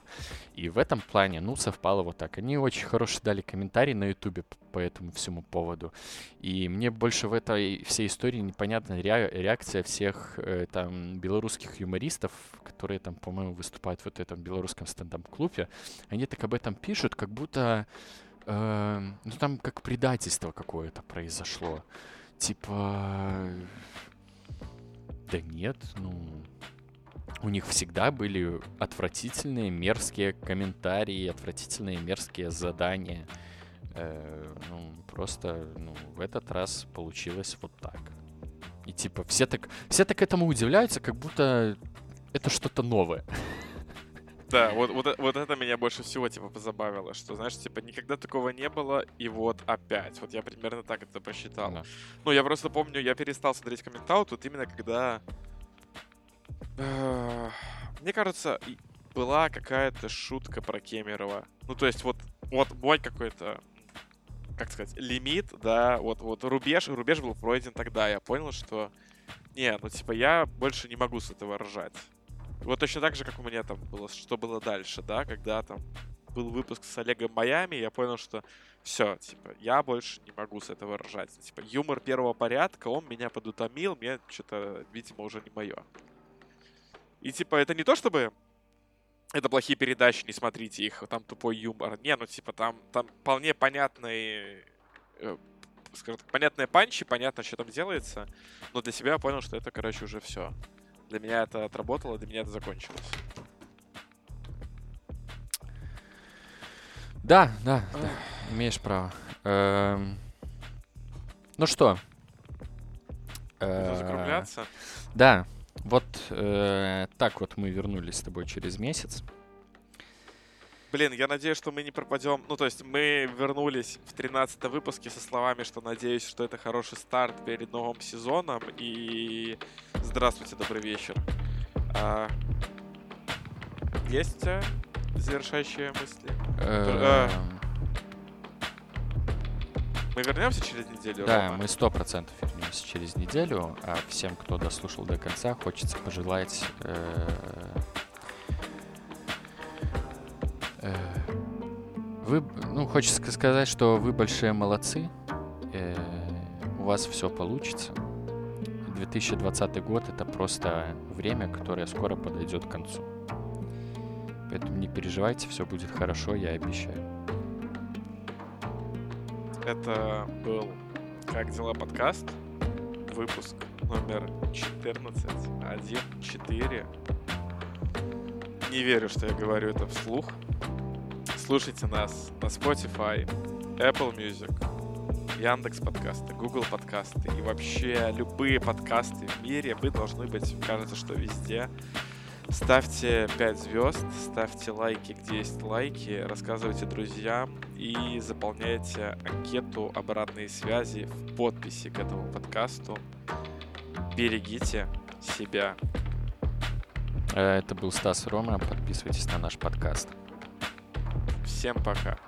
И в этом плане, ну, совпало вот так. Они очень хороший дали комментарий на Ютубе по этому всему поводу. И мне больше в этой всей истории непонятна реакция всех э, там белорусских юмористов, которые там, по-моему, выступают в вот этом белорусском стендап-клубе. Они так об этом пишут, как будто э, ну там как предательство какое-то произошло. Типа... Да нет, ну... У них всегда были отвратительные, мерзкие комментарии, отвратительные, мерзкие задания. Э, ну, просто, ну, в этот раз получилось вот так. И типа все так, все так этому удивляются, как будто это что-то новое. Да, вот, вот, вот это меня больше всего, типа, позабавило, что, знаешь, типа, никогда такого не было, и вот опять. Вот я примерно так это посчитал. Да. Ну, я просто помню, я перестал смотреть комментау тут именно когда... э, Мне кажется, была какая-то шутка про Кемерова. Ну, то есть вот, вот мой какой-то, как сказать, лимит, да, вот, вот рубеж, рубеж был пройден тогда. Я понял, что не, ну, типа, я больше не могу с этого ржать. Вот точно так же, как у меня там было, что было дальше, да, когда там был выпуск с Олегом Майами, я понял, что все, типа, я больше не могу с этого ржать. Типа, юмор первого порядка, он меня подутомил, мне что-то, видимо, уже не мое. И, типа, это не то, чтобы это плохие передачи, не смотрите их, там тупой юмор. Не, ну, типа, там, там вполне понятные, э, скажем так, понятные панчи, понятно, что там делается, но для себя я понял, что это, короче, уже все. Для меня это отработало, для меня это закончилось. Да, да, да, имеешь право. Эм, Ну что? Будем Э, закругляться. Да, вот э, так вот мы вернулись с тобой через месяц. Блин, я надеюсь, что мы не пропадем. Ну, то есть мы вернулись в 13 выпуске со словами, что надеюсь, что это хороший старт перед новым сезоном. И здравствуйте, добрый вечер. А, Есть э, завершающие мысли? Мы вернемся через неделю, Да, Рома? мы сто процентов вернемся через неделю, а всем, кто дослушал до конца, хочется пожелать э, э, вы, ну, хочется ска- сказать, что вы большие молодцы, э, у вас все получится. 2020 год это просто время, которое скоро подойдет к концу. Поэтому не переживайте, все будет хорошо, я обещаю. Это был «Как дела?» подкаст, выпуск номер 14, 1, 4. Не верю, что я говорю это вслух. Слушайте нас на Spotify, Apple Music, Яндекс подкасты, Google подкасты и вообще любые подкасты в мире. Вы должны быть, кажется, что везде. Ставьте 5 звезд, ставьте лайки, где есть лайки, рассказывайте друзьям и заполняйте анкету обратной связи в подписи к этому подкасту. Берегите себя. Э, Это был Стас Рома, подписывайтесь на наш подкаст. Всем пока.